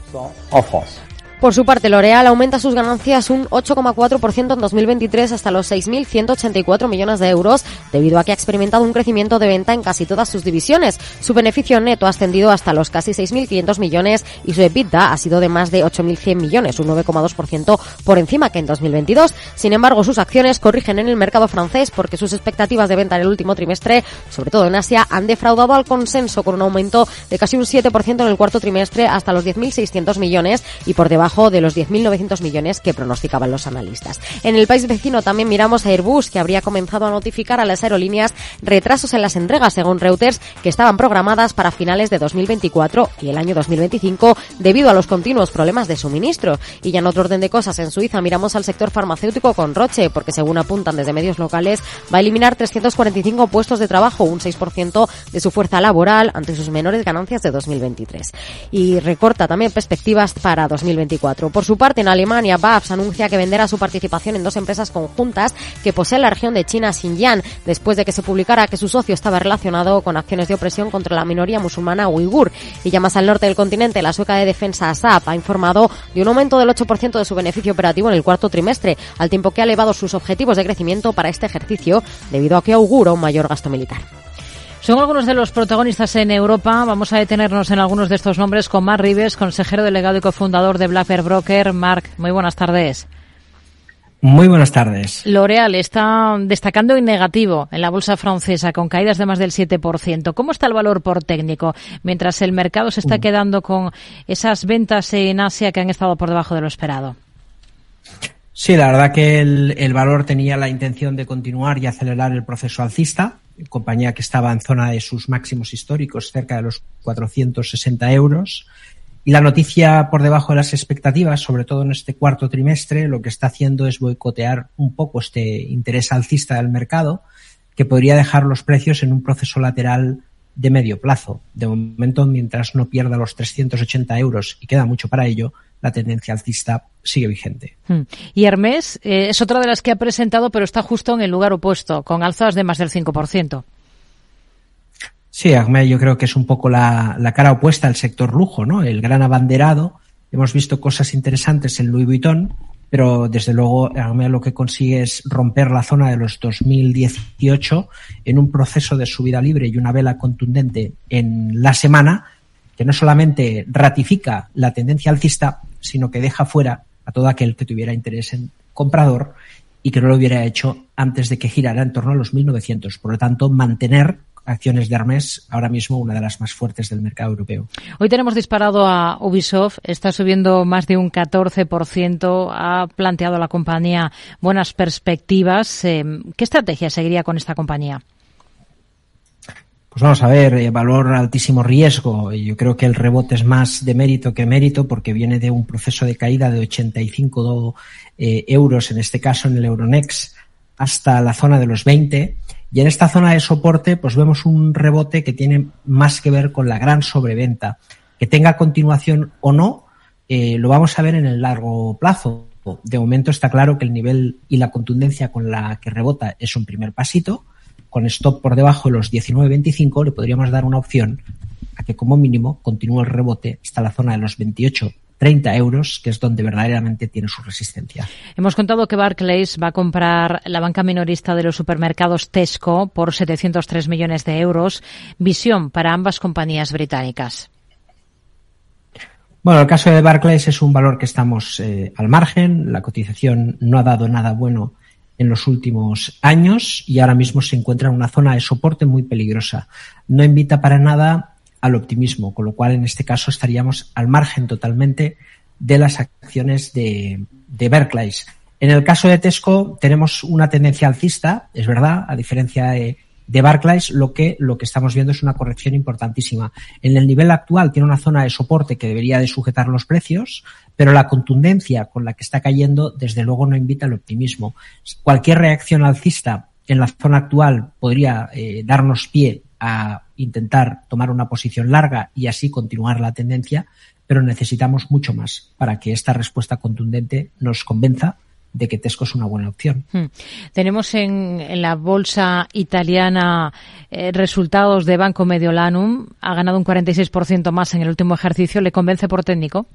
Por su parte, L'Oreal aumenta sus ganancias un 8,4% en 2023 hasta los 6.184 millones de euros, debido a que ha experimentado un crecimiento de venta en casi todas sus divisiones. Su beneficio neto ha ascendido hasta los casi 6.500 millones y su EBITDA ha sido de más de 8.100 millones, un 9,2% por encima que en 2022. Sin embargo, sus acciones corrigen en el mercado francés porque sus expectativas de venta en el último trimestre, sobre todo en Asia, han defraudado al consenso con un aumento de casi un 7% en el cuarto trimestre hasta los 10.600 millones y por debajo debajo de los 10.900 millones que pronosticaban los analistas. En el país vecino también miramos a Airbus, que habría comenzado a notificar a las aerolíneas retrasos en las entregas, según Reuters, que estaban programadas para finales de 2024 y el año 2025 debido a los continuos problemas de suministro. Y ya en otro orden de cosas, en Suiza miramos al sector farmacéutico con Roche, porque según apuntan desde medios locales, va a eliminar 345 puestos de trabajo, un 6% de su fuerza laboral ante sus menores ganancias de 2023. Y recorta también perspectivas para 2024. Por su parte, en Alemania, BAFS anuncia que venderá su participación en dos empresas conjuntas que posee la región de China Xinjiang, después de que se publicara que su socio estaba relacionado con acciones de opresión contra la minoría musulmana uigur. Y ya más al norte del continente, la sueca de defensa ASAP ha informado de un aumento del 8% de su beneficio operativo en el cuarto trimestre, al tiempo que ha elevado sus objetivos de crecimiento para este ejercicio debido a que augura un mayor gasto militar.
Son algunos de los protagonistas en Europa. Vamos a detenernos en algunos de estos nombres con Mark Rives, consejero delegado y cofundador de Black Bear Broker. Mark, muy buenas tardes.
Muy buenas tardes.
L'Oreal está destacando en negativo en la bolsa francesa con caídas de más del 7%. ¿Cómo está el valor por técnico mientras el mercado se está mm. quedando con esas ventas en Asia que han estado por debajo de lo esperado?
Sí, la verdad que el, el valor tenía la intención de continuar y acelerar el proceso alcista, compañía que estaba en zona de sus máximos históricos, cerca de los 460 euros. Y la noticia por debajo de las expectativas, sobre todo en este cuarto trimestre, lo que está haciendo es boicotear un poco este interés alcista del mercado, que podría dejar los precios en un proceso lateral de medio plazo. De momento, mientras no pierda los 380 euros, y queda mucho para ello, la tendencia alcista sigue vigente.
Hmm. Y Hermes eh, es otra de las que ha presentado, pero está justo en el lugar opuesto, con alzas de más del 5%.
Sí, Agme, yo creo que es un poco la, cara opuesta al sector lujo, ¿no? El gran abanderado. Hemos visto cosas interesantes en Louis Vuitton, pero desde luego Agme lo que consigue es romper la zona de los 2018 en un proceso de subida libre y una vela contundente en la semana que no solamente ratifica la tendencia alcista, sino que deja fuera a todo aquel que tuviera interés en comprador y que no lo hubiera hecho antes de que girara en torno a los 1900. Por lo tanto, mantener acciones de Hermes, ahora mismo una de las más fuertes del mercado europeo.
Hoy tenemos disparado a Ubisoft, está subiendo más de un 14%, ha planteado la compañía buenas perspectivas. Eh, ¿Qué estrategia seguiría con esta compañía?
Pues vamos a ver, eh, valor altísimo riesgo. Yo creo que el rebote es más de mérito que mérito porque viene de un proceso de caída de 85 eh, euros, en este caso en el Euronext, hasta la zona de los 20 y en esta zona de soporte, pues vemos un rebote que tiene más que ver con la gran sobreventa. Que tenga continuación o no, eh, lo vamos a ver en el largo plazo. De momento está claro que el nivel y la contundencia con la que rebota es un primer pasito. Con stop por debajo de los 19.25 le podríamos dar una opción a que como mínimo continúe el rebote hasta la zona de los 28 30 euros, que es donde verdaderamente tiene su resistencia.
Hemos contado que Barclays va a comprar la banca minorista de los supermercados Tesco por 703 millones de euros. Visión para ambas compañías británicas.
Bueno, el caso de Barclays es un valor que estamos eh, al margen. La cotización no ha dado nada bueno en los últimos años y ahora mismo se encuentra en una zona de soporte muy peligrosa. No invita para nada al optimismo, con lo cual en este caso estaríamos al margen totalmente de las acciones de, de. En el caso de Tesco tenemos una tendencia alcista, es verdad, a diferencia de, de Barclays, lo que, lo que estamos viendo es una corrección importantísima. En el nivel actual tiene una zona de soporte que debería de sujetar los precios, pero la contundencia con la que está cayendo, desde luego, no invita al optimismo. Cualquier reacción alcista en la zona actual podría eh, darnos pie a intentar tomar una posición larga y así continuar la tendencia, pero necesitamos mucho más para que esta respuesta contundente nos convenza de que Tesco es una buena opción. Hmm.
Tenemos en, la bolsa italiana eh, resultados de Banco Mediolanum. Ha ganado un 46% más en el último ejercicio. ¿Le convence por técnico?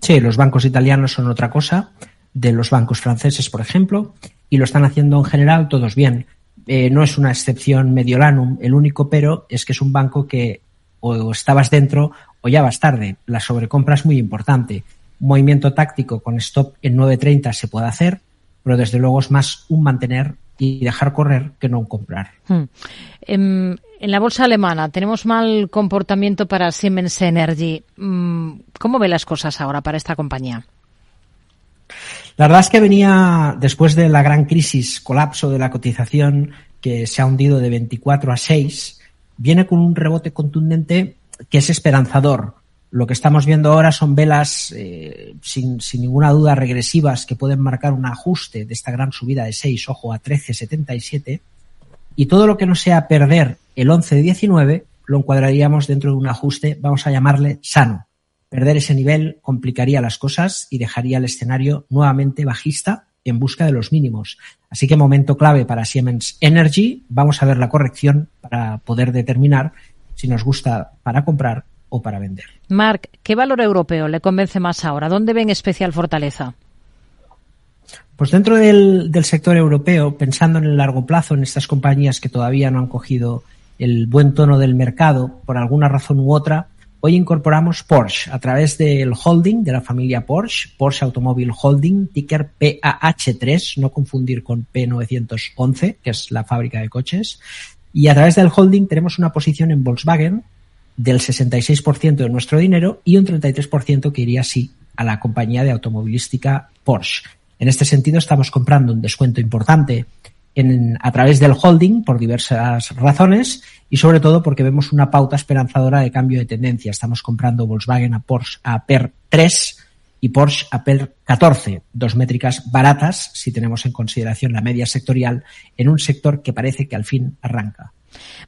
Sí, los bancos italianos son otra cosa de los bancos franceses, por ejemplo, y lo están haciendo en general todos bien. Eh, no es una excepción Mediolanum. El único pero es que es un banco que o estabas dentro o ya vas tarde. La sobrecompra es muy importante. Un movimiento táctico con stop en 9.30 se puede hacer, pero desde luego es más un mantener y dejar correr que no comprar.
Hmm. En, en, la bolsa alemana tenemos mal comportamiento para Siemens Energy. Mm, ¿Cómo ve las cosas ahora para esta compañía?
La verdad es que venía después de la gran crisis, colapso de la cotización que se ha hundido de 24 a 6, viene con un rebote contundente que es esperanzador. Lo que estamos viendo ahora son velas eh, sin, sin, ninguna duda regresivas que pueden marcar un ajuste de esta gran subida de 6, ojo, a 13,77. Y todo lo que no sea perder el 11 de 19 lo encuadraríamos dentro de un ajuste, vamos a llamarle sano. Perder ese nivel complicaría las cosas y dejaría el escenario nuevamente bajista en busca de los mínimos. Así que momento clave para Siemens Energy. Vamos a ver la corrección para poder determinar si nos gusta para comprar o para vender.
Marc, ¿qué valor europeo le convence más ahora? ¿Dónde ven especial fortaleza?
Pues dentro del, del, sector europeo, pensando en el largo plazo, en estas compañías que todavía no han cogido el buen tono del mercado, por alguna razón u otra, hoy incorporamos Porsche a través del holding de la familia Porsche, Porsche Automobile Holding, ticker PAH3, no confundir con P911, que es la fábrica de coches. Y a través del holding tenemos una posición en Volkswagen del 66% de nuestro dinero y un 33% que iría así a la compañía de automovilística Porsche. En este sentido, estamos comprando un descuento importante en, a través del holding por diversas razones y sobre todo porque vemos una pauta esperanzadora de cambio de tendencia. Estamos comprando Volkswagen a Porsche a PER 3 y Porsche a PER 14, dos métricas baratas si tenemos en consideración la media sectorial en un sector que parece que al fin arranca.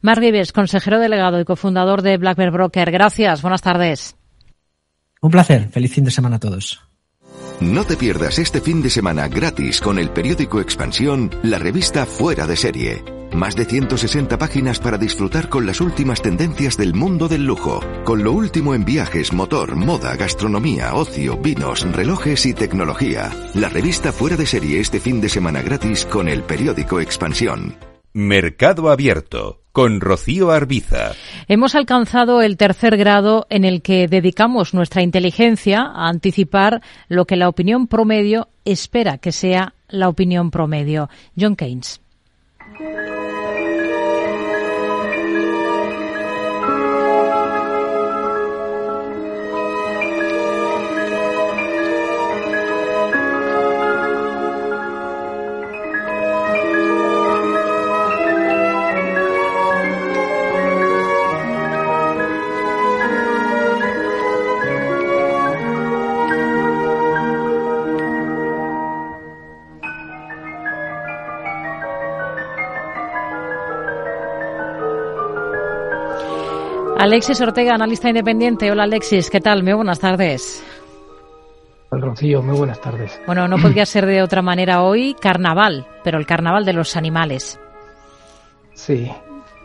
Marc Vives, consejero delegado y cofundador de Black Bear Broker. Gracias, buenas tardes.
Un placer, feliz fin de semana a todos.
No te pierdas este fin de semana gratis con el periódico Expansión, la revista Fuera de Serie. Más de 160 páginas para disfrutar con las últimas tendencias del mundo del lujo, con lo último en viajes, motor, moda, gastronomía, ocio, vinos, relojes y tecnología. La revista Fuera de Serie este fin de semana gratis con el periódico Expansión. Mercado Abierto con Rocío Arbiza.
Hemos alcanzado el tercer grado en el que dedicamos nuestra inteligencia a anticipar lo que la opinión promedio espera que sea la opinión promedio. John Keynes. Alexis Ortega, analista independiente. Hola Alexis, ¿qué tal? Muy buenas tardes.
Hola Rocío, muy buenas tardes.
Bueno, no podría ser de otra manera hoy carnaval, pero el carnaval de los animales.
Sí,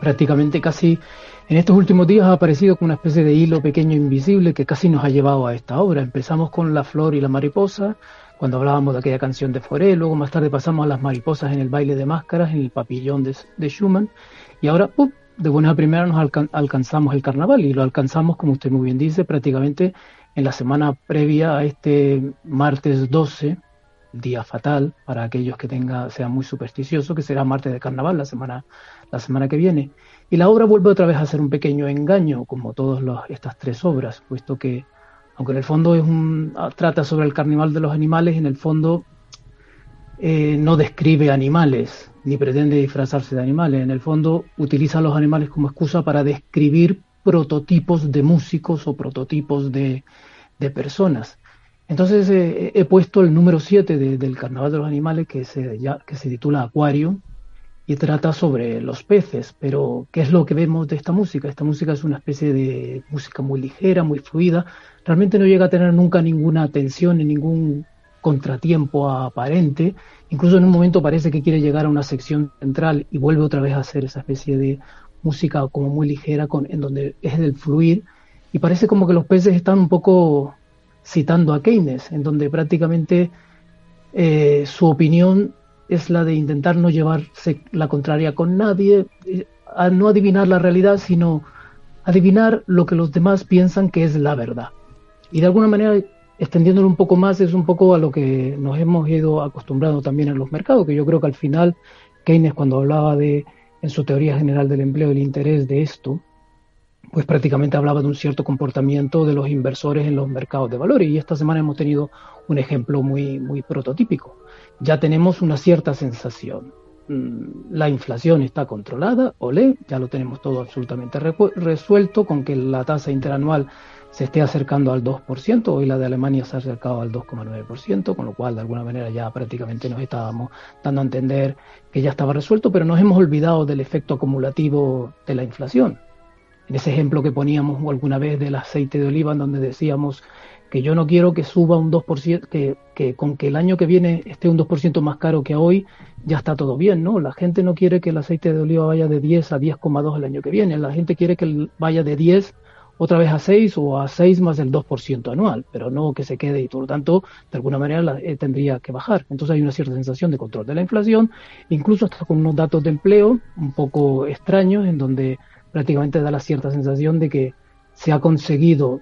prácticamente casi en estos últimos días ha aparecido como una especie de hilo pequeño invisible que casi nos ha llevado a esta obra. Empezamos con la flor y la mariposa, cuando hablábamos de aquella canción de Foré, luego más tarde pasamos a las mariposas en el baile de máscaras, en el papillón de, de Schumann, y ahora ¡pum! De buena primera nos alcanzamos el carnaval y lo alcanzamos, como usted muy bien dice, prácticamente en la semana previa a este martes 12, día fatal para aquellos que tenga, sean muy supersticiosos, que será martes de carnaval la semana, la semana que viene. Y la obra vuelve otra vez a ser un pequeño engaño, como todas estas tres obras, puesto que, aunque en el fondo es un, trata sobre el carnaval de los animales, en el fondo eh, no describe animales, ni pretende disfrazarse de animales. En el fondo utiliza los animales como excusa para describir prototipos de músicos o prototipos de, personas. Entonces eh, he puesto el número 7 del Carnaval de los Animales que se, que se titula Acuario y trata sobre los peces. Pero, ¿qué es lo que vemos de esta música? Esta música es una especie de música muy ligera, muy fluida. Realmente no llega a tener nunca ninguna tensión ni ningún contratiempo aparente. Incluso en un momento parece que quiere llegar a una sección central y vuelve otra vez a hacer esa especie de música como muy ligera en donde es del fluir y parece como que los peces están un poco citando a Keynes, en donde prácticamente eh, su opinión es la de intentar no llevarse la contraria con nadie, eh, a no adivinar la realidad, sino adivinar lo que los demás piensan que es la verdad. Y de alguna manera extendiéndolo un poco más, es un poco a lo que nos hemos ido acostumbrando también en los mercados, que yo creo que al final Keynes cuando hablaba de, en su teoría general del empleo, el interés de esto, pues prácticamente hablaba de un cierto comportamiento de los inversores en los mercados de valores. Y esta semana hemos tenido un ejemplo muy, muy prototípico. Ya tenemos una cierta sensación. Mm, la inflación está controlada, olé, ya lo tenemos todo absolutamente resuelto, con que la tasa interanual se esté acercando al 2%, hoy la de Alemania se ha acercado al 2,9%, con lo cual de alguna manera ya prácticamente nos estábamos dando a entender que ya estaba resuelto, pero nos hemos olvidado del efecto acumulativo de la inflación. En ese ejemplo que poníamos alguna vez del aceite de oliva, en donde decíamos que yo no quiero que suba un 2%, que, que con que el año que viene esté un 2% más caro que hoy, ya está todo bien, ¿no? La gente no quiere que el aceite de oliva vaya de 10 a 10,2 el año que viene, la gente quiere que vaya de 10 otra vez a 6 o a 6 más el 2% anual, pero no que se quede y por lo tanto, de alguna manera eh, tendría que bajar. Entonces hay una cierta sensación de control de la inflación, incluso hasta con unos datos de empleo un poco extraños, en donde prácticamente da la cierta sensación de que se ha conseguido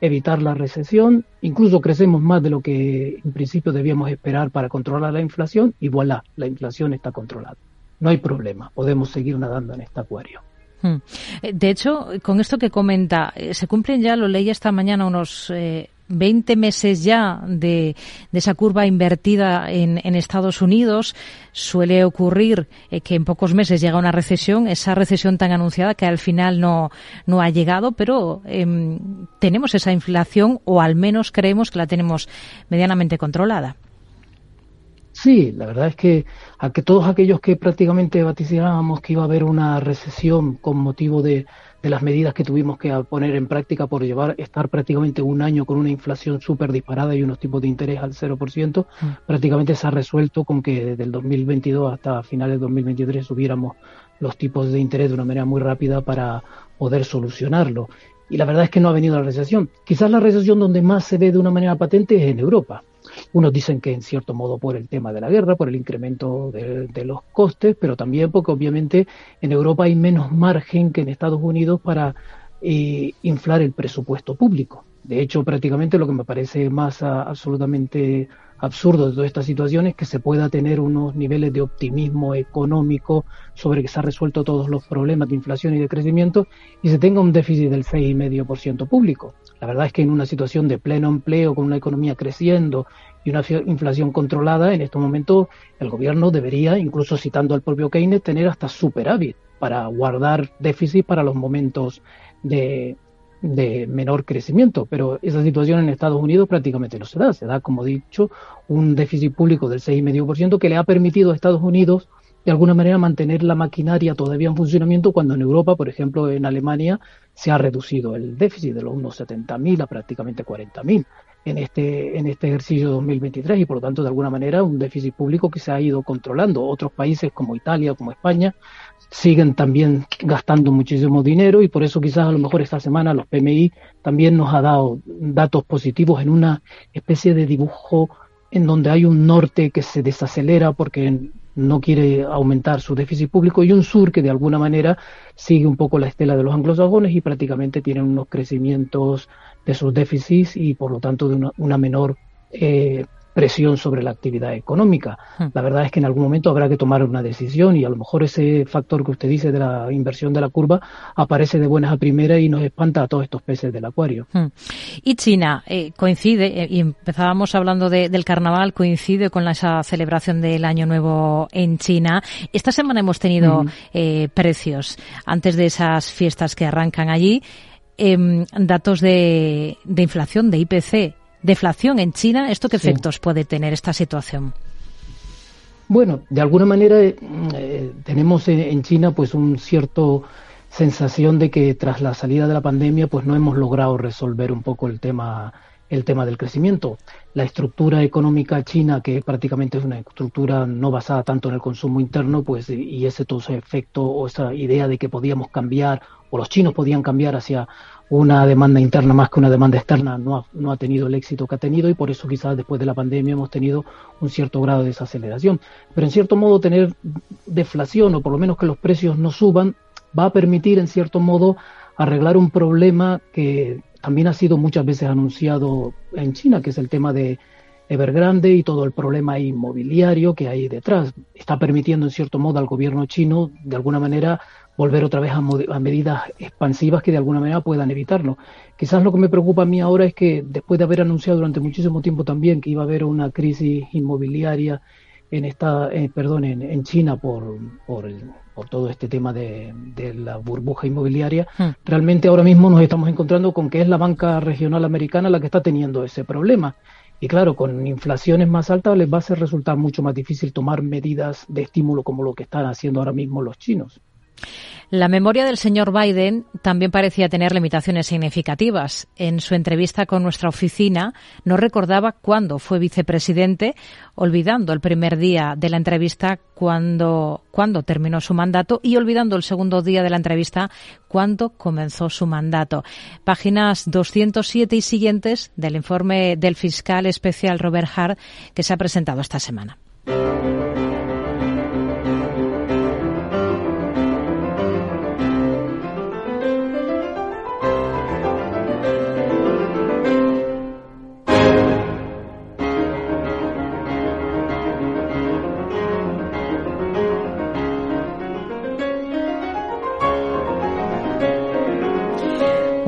evitar la recesión, incluso crecemos más de lo que en principio debíamos esperar para controlar la inflación y voilà, la inflación está controlada. No hay problema, podemos seguir nadando en este acuario.
Hmm. Eh, de hecho, con esto que comenta, eh, se cumplen ya, lo leí esta mañana, unos eh, 20 meses ya de, esa curva invertida en, Estados Unidos. Suele ocurrir eh, que en pocos meses llega una recesión, esa recesión tan anunciada que al final no, no ha llegado, pero em, tenemos esa inflación o al menos creemos que la tenemos medianamente controlada.
Sí, la verdad es que a que todos aquellos que prácticamente vaticinábamos que iba a haber una recesión con motivo de, las medidas que tuvimos que poner en práctica por llevar estar prácticamente un año con una inflación súper disparada y unos tipos de interés al 0%, mm. prácticamente se ha resuelto con que desde el 2022 hasta finales de 2023 subiéramos los tipos de interés de una manera muy rápida para poder solucionarlo. Y la verdad es que no ha venido la recesión. Quizás la recesión donde más se ve de una manera patente es en Europa unos dicen que en cierto modo por el tema de la guerra, por el incremento de, los costes, pero también porque obviamente en Europa hay menos margen que en Estados Unidos para eh, inflar el presupuesto público. De hecho, prácticamente lo que me parece más absolutamente absurdo de toda esta situación es que se pueda tener unos niveles de optimismo económico sobre que se han resuelto todos los problemas de inflación y de crecimiento y se tenga un déficit del 6,5% público. La verdad es que en una situación de pleno empleo, con una economía creciendo y una inflación controlada, en estos momentos el gobierno debería, incluso citando al propio Keynes, tener hasta superávit para guardar déficit para los momentos de, de menor crecimiento, pero esa situación en Estados Unidos prácticamente no se da. Se da, como dicho, un déficit público del 6,5% que le ha permitido a Estados Unidos de alguna manera mantener la maquinaria todavía en funcionamiento cuando en Europa, por ejemplo en Alemania, se ha reducido el déficit de los unos 70.000 a prácticamente 40.000 en este, en este ejercicio 2023 y por lo tanto de alguna manera un déficit público que se ha ido controlando. Otros países como Italia, como España, siguen también gastando muchísimo dinero y por eso quizás a lo mejor esta semana los PMI también nos ha dado datos positivos en una especie de dibujo en donde hay un norte que se desacelera porque no quiere aumentar su déficit público y un sur que de alguna manera sigue un poco la estela de los anglosajones y prácticamente tienen unos crecimientos de sus déficits y por lo tanto de una, una menor eh, presión sobre la actividad económica. Hmm. La verdad es que en algún momento habrá que tomar una decisión y a lo mejor ese factor que usted dice de la inversión de la curva aparece de buenas a primeras y nos espanta a todos estos peces del acuario. Hmm.
Y China eh, coincide, eh, y empezábamos hablando del carnaval, coincide con esa celebración del Año Nuevo en China. Esta semana hemos tenido eh, precios antes de esas fiestas que arrancan allí. Em, datos de, de inflación, de IPC, deflación en China, ¿esto qué efectos puede tener esta situación?
Bueno, de alguna manera eh, eh, tenemos en China pues un cierto sensación de que tras la salida de la pandemia pues no hemos logrado resolver un poco el tema el tema del crecimiento. La estructura económica china, que prácticamente es una estructura no basada tanto en el consumo interno, pues y ese todo ese efecto o esa idea de que podíamos cambiar o los chinos podían cambiar hacia una demanda interna más que una demanda externa no ha, no ha tenido el éxito que ha tenido y por eso quizás después de la pandemia hemos tenido un cierto grado de desaceleración. Pero en cierto modo tener deflación o por lo menos que los precios no suban va a permitir en cierto modo arreglar un problema que también ha sido muchas veces anunciado en China, que es el tema de Evergrande y todo el problema inmobiliario que hay detrás. Está permitiendo, en cierto modo, al gobierno chino, de alguna manera, volver otra vez a, a, medidas expansivas que de alguna manera puedan evitarlo. Quizás lo que me preocupa a mí ahora es que después de haber anunciado durante muchísimo tiempo también que iba a haber una crisis inmobiliaria en esta, eh, perdón, en, en, China por, por, el, por, todo este tema de, de la burbuja inmobiliaria, hmm. realmente ahora mismo nos estamos encontrando con que es la banca regional americana la que está teniendo ese problema. Y claro, con inflaciones más altas les va a resultar mucho más difícil tomar medidas de estímulo como lo que están haciendo ahora mismo los chinos.
La memoria del señor Biden también parecía tener limitaciones significativas. En su entrevista con nuestra oficina no recordaba cuándo fue vicepresidente, olvidando el primer día de la entrevista cuando, cuando terminó su mandato y olvidando el segundo día de la entrevista cuando comenzó su mandato. Páginas 207 y siguientes del informe del fiscal especial Robert Hart que se ha presentado esta semana.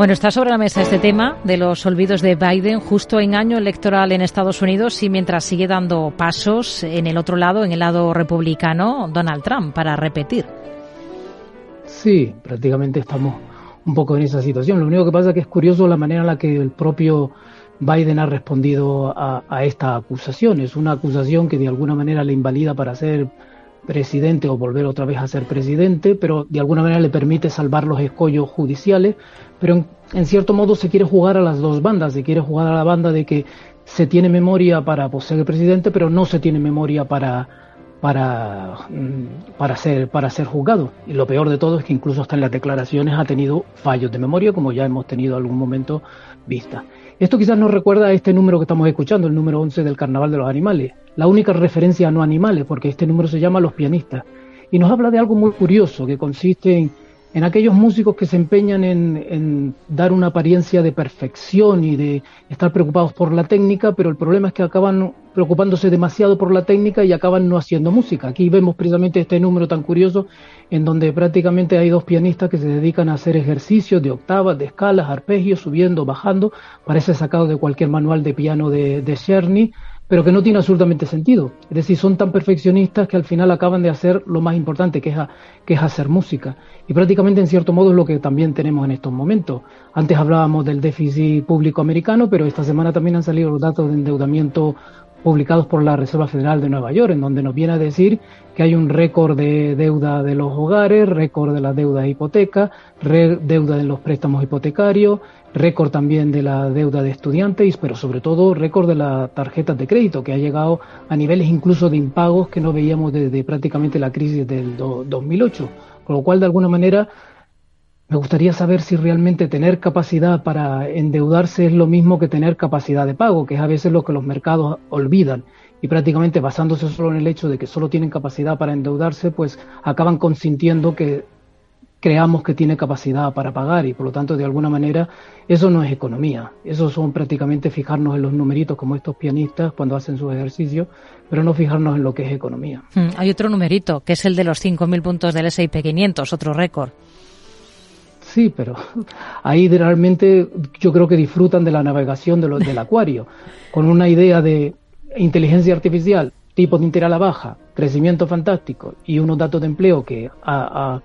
Bueno, está sobre la mesa este tema de los olvidos de Biden justo en año electoral en Estados Unidos y mientras sigue dando pasos en el otro lado, en el lado republicano, Donald Trump, para repetir.
Sí, prácticamente estamos un poco en esa situación. Lo único que pasa es que es curioso la manera en la que el propio Biden ha respondido a, a esta acusación. Es una acusación que de alguna manera le invalida para ser presidente o volver otra vez a ser presidente, pero de alguna manera le permite salvar los escollos judiciales, pero en, cierto modo se quiere jugar a las dos bandas, se quiere jugar a la banda de que se tiene memoria para pues, ser presidente, pero no se tiene memoria para para, mm, para, ser, para ser juzgado. Y lo peor de todo es que incluso hasta en las declaraciones ha tenido fallos de memoria, como ya hemos tenido algún momento vista. Esto quizás nos recuerda a este número que estamos escuchando, el número 11 del Carnaval de los Animales. La única referencia a no animales, porque este número se llama Los Pianistas. Y nos habla de algo muy curioso, que consiste en en aquellos músicos que se empeñan en, dar una apariencia de perfección y de estar preocupados por la técnica, pero el problema es que acaban preocupándose demasiado por la técnica y acaban no haciendo música. Aquí vemos precisamente este número tan curioso en donde prácticamente hay dos pianistas que se dedican a hacer ejercicios de octavas, de escalas, arpegios, subiendo, bajando, parece sacado de cualquier manual de piano de, de pero que no tiene absolutamente sentido. Es decir, son tan perfeccionistas que al final acaban de hacer lo más importante, que es, que es hacer música. Y prácticamente en cierto modo es lo que también tenemos en estos momentos. Antes hablábamos del déficit público americano, pero esta semana también han salido los datos de endeudamiento publicados por la Reserva Federal de Nueva York, en donde nos viene a decir que hay un récord de deuda de los hogares, récord de la deuda de hipoteca, deuda de los préstamos hipotecarios, récord también de la deuda de estudiantes, pero sobre todo récord de las tarjetas de crédito, que ha llegado a niveles incluso de impagos que no veíamos desde prácticamente la crisis del 2008. Con lo cual, de alguna manera, me gustaría saber si realmente tener capacidad para endeudarse es lo mismo que tener capacidad de pago, que es a veces lo que los mercados olvidan. Y prácticamente basándose solo en el hecho de que solo tienen capacidad para endeudarse, pues acaban consintiendo que creamos que tiene capacidad para pagar y por lo tanto de alguna manera eso no es economía, eso son prácticamente fijarnos en los numeritos como estos pianistas cuando hacen sus ejercicios, pero no fijarnos en lo que es economía.
Hmm, hay otro numerito que es el de los 5.000 puntos del S&P 500, otro récord.
Sí, pero ahí realmente yo creo que disfrutan de la navegación de del acuario, con una idea de inteligencia artificial, tipo de interés a la baja, crecimiento fantástico y unos datos de empleo que a,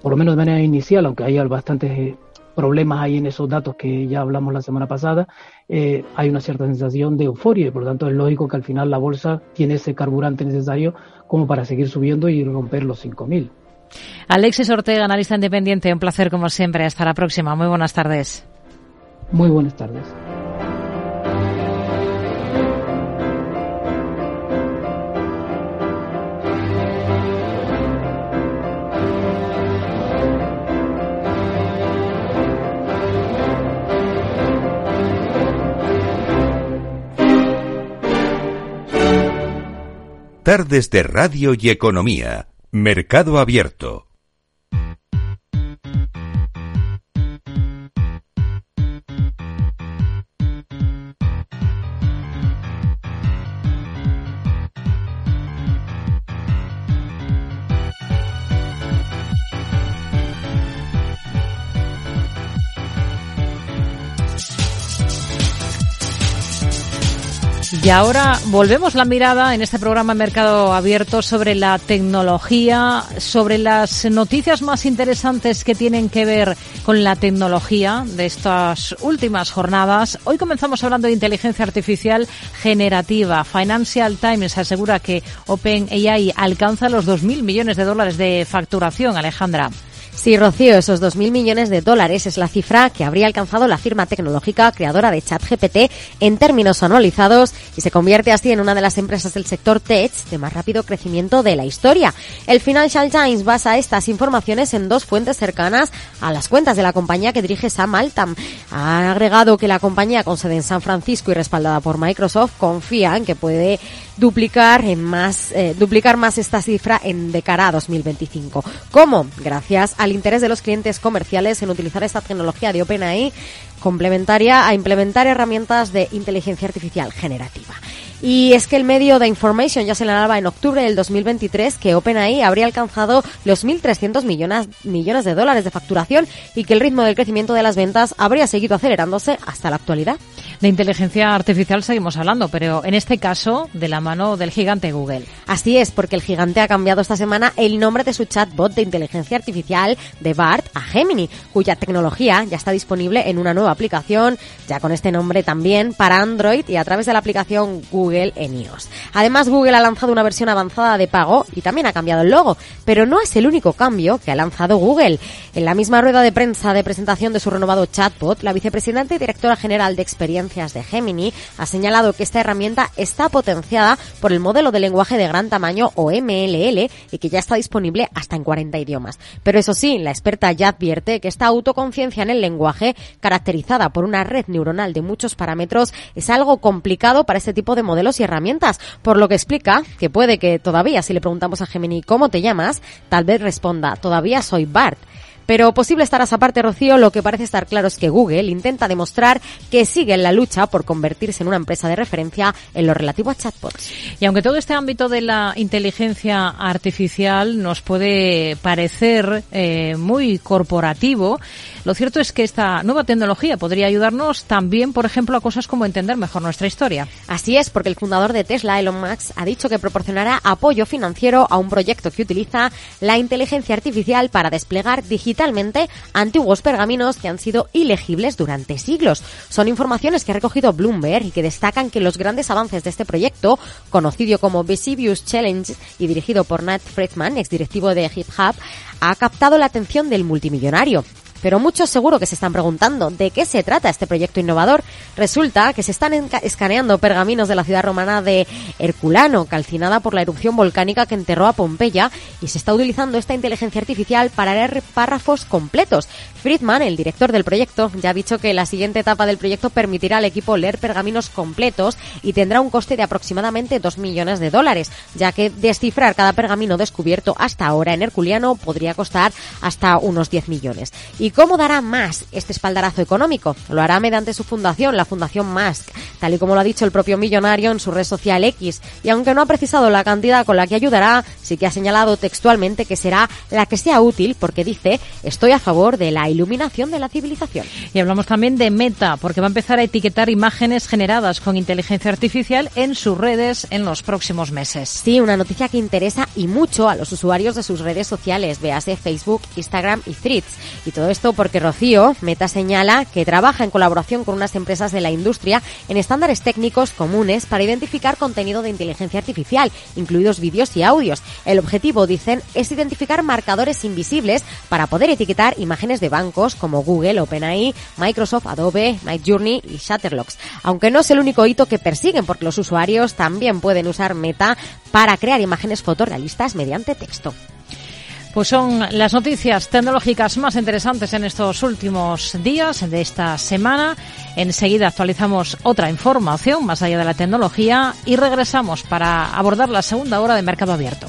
por lo menos de manera inicial, aunque haya bastantes eh, problemas ahí en esos datos que ya hablamos la semana pasada, eh, hay una cierta sensación de euforia y por lo tanto es lógico que al final la bolsa tiene ese carburante necesario como para seguir subiendo y romper los 5.000.
Alexis Ortega, analista independiente, un placer como siempre. Hasta la próxima. Muy buenas tardes.
Muy buenas tardes.
Tardes de Radio y Economía. Mercado Abierto.
Y ahora volvemos la mirada en este programa Mercado Abierto sobre la tecnología, sobre las noticias más interesantes que tienen que ver con la tecnología de estas últimas jornadas. Hoy comenzamos hablando de inteligencia artificial generativa. Financial Times asegura que OpenAI alcanza los 2.000 millones de dólares de facturación, Alejandra.
Sí, Rocío, esos 2.000 millones de dólares es la cifra que habría alcanzado la firma tecnológica creadora de ChatGPT en términos anualizados y se convierte así en una de las empresas del sector tech de más rápido crecimiento de la historia. El Financial Times basa estas informaciones en dos fuentes cercanas a las cuentas de la compañía que dirige Sam Altam. Ha agregado que la compañía con sede en San Francisco y respaldada por Microsoft confía en que puede duplicar en más eh, duplicar más esta cifra en de cara a 2025. ¿Cómo? Gracias al interés de los clientes comerciales en utilizar esta tecnología de OpenAI complementaria a implementar herramientas de inteligencia artificial generativa. Y es que el medio de Information ya señalaba en octubre del 2023 que OpenAI habría alcanzado los 1.300 millones, millones de dólares de facturación y que el ritmo del crecimiento de las ventas habría seguido acelerándose hasta la actualidad.
De inteligencia artificial seguimos hablando, pero en este caso de la mano del gigante Google.
Así es, porque el gigante ha cambiado esta semana el nombre de su chatbot de inteligencia artificial de BART a Gemini, cuya tecnología ya está disponible en una nueva aplicación, ya con este nombre también, para Android y a través de la aplicación Google en iOS. Además, Google ha lanzado una versión avanzada de pago y también ha cambiado el logo, pero no es el único cambio que ha lanzado Google. En la misma rueda de prensa de presentación de su renovado chatbot, la vicepresidenta y directora general de experiencia de Gemini ha señalado que esta herramienta está potenciada por el modelo de lenguaje de gran tamaño o MLL y que ya está disponible hasta en 40 idiomas. Pero eso sí, la experta ya advierte que esta autoconciencia en el lenguaje, caracterizada por una red neuronal de muchos parámetros, es algo complicado para este tipo de modelos y herramientas, por lo que explica que puede que todavía si le preguntamos a Gemini cómo te llamas, tal vez responda todavía soy Bart. Pero posible estarás aparte, Rocío, lo que parece estar claro es que Google intenta demostrar que sigue en la lucha por convertirse en una empresa de referencia en lo relativo a chatbots.
Y aunque todo este ámbito de la inteligencia artificial nos puede parecer eh, muy corporativo, lo cierto es que esta nueva tecnología podría ayudarnos también, por ejemplo, a cosas como entender mejor nuestra historia.
Así es, porque el fundador de Tesla, Elon Musk, ha dicho que proporcionará apoyo financiero a un proyecto que utiliza la inteligencia artificial para desplegar digitalmente antiguos pergaminos que han sido ilegibles durante siglos. Son informaciones que ha recogido Bloomberg y que destacan que los grandes avances de este proyecto, conocido como Vesuvius Challenge y dirigido por Nat Friedman, exdirectivo de GitHub, ha captado la atención del multimillonario. Pero muchos seguro que se están preguntando de qué se trata este proyecto innovador. Resulta que se están escaneando pergaminos de la ciudad romana de Herculano, calcinada por la erupción volcánica que enterró a Pompeya, y se está utilizando esta inteligencia artificial para leer párrafos completos. Friedman, el director del proyecto, ya ha dicho que la siguiente etapa del proyecto permitirá al equipo leer pergaminos completos y tendrá un coste de aproximadamente 2 millones de dólares, ya que descifrar cada pergamino descubierto hasta ahora en Herculiano podría costar hasta unos 10 millones. ¿Y cómo dará más este espaldarazo económico? Lo hará mediante su fundación, la Fundación Musk, tal y como lo ha dicho el propio millonario en su red social X. Y aunque no ha precisado la cantidad con la que ayudará, sí que ha señalado textualmente que será la que sea útil porque dice, estoy a favor de la iluminación de la civilización.
Y hablamos también de Meta, porque va a empezar a etiquetar imágenes generadas con inteligencia artificial en sus redes en los próximos meses.
Sí, una noticia que interesa y mucho a los usuarios de sus redes sociales, véase Facebook, Instagram y Threads. Y todo esto porque Rocío, Meta señala que trabaja en colaboración con unas empresas de la industria en estándares técnicos comunes para identificar contenido de inteligencia artificial, incluidos vídeos y audios. El objetivo, dicen, es identificar marcadores invisibles para poder etiquetar imágenes de bancos como Google, OpenAI, Microsoft, Adobe, Journey y Shutterlocks. Aunque no es el único hito que persiguen, porque los usuarios también pueden usar Meta para crear imágenes fotorrealistas mediante texto.
Pues son las noticias tecnológicas más interesantes en estos últimos días de esta semana. Enseguida actualizamos otra información más allá de la tecnología y regresamos para abordar la segunda hora de Mercado Abierto.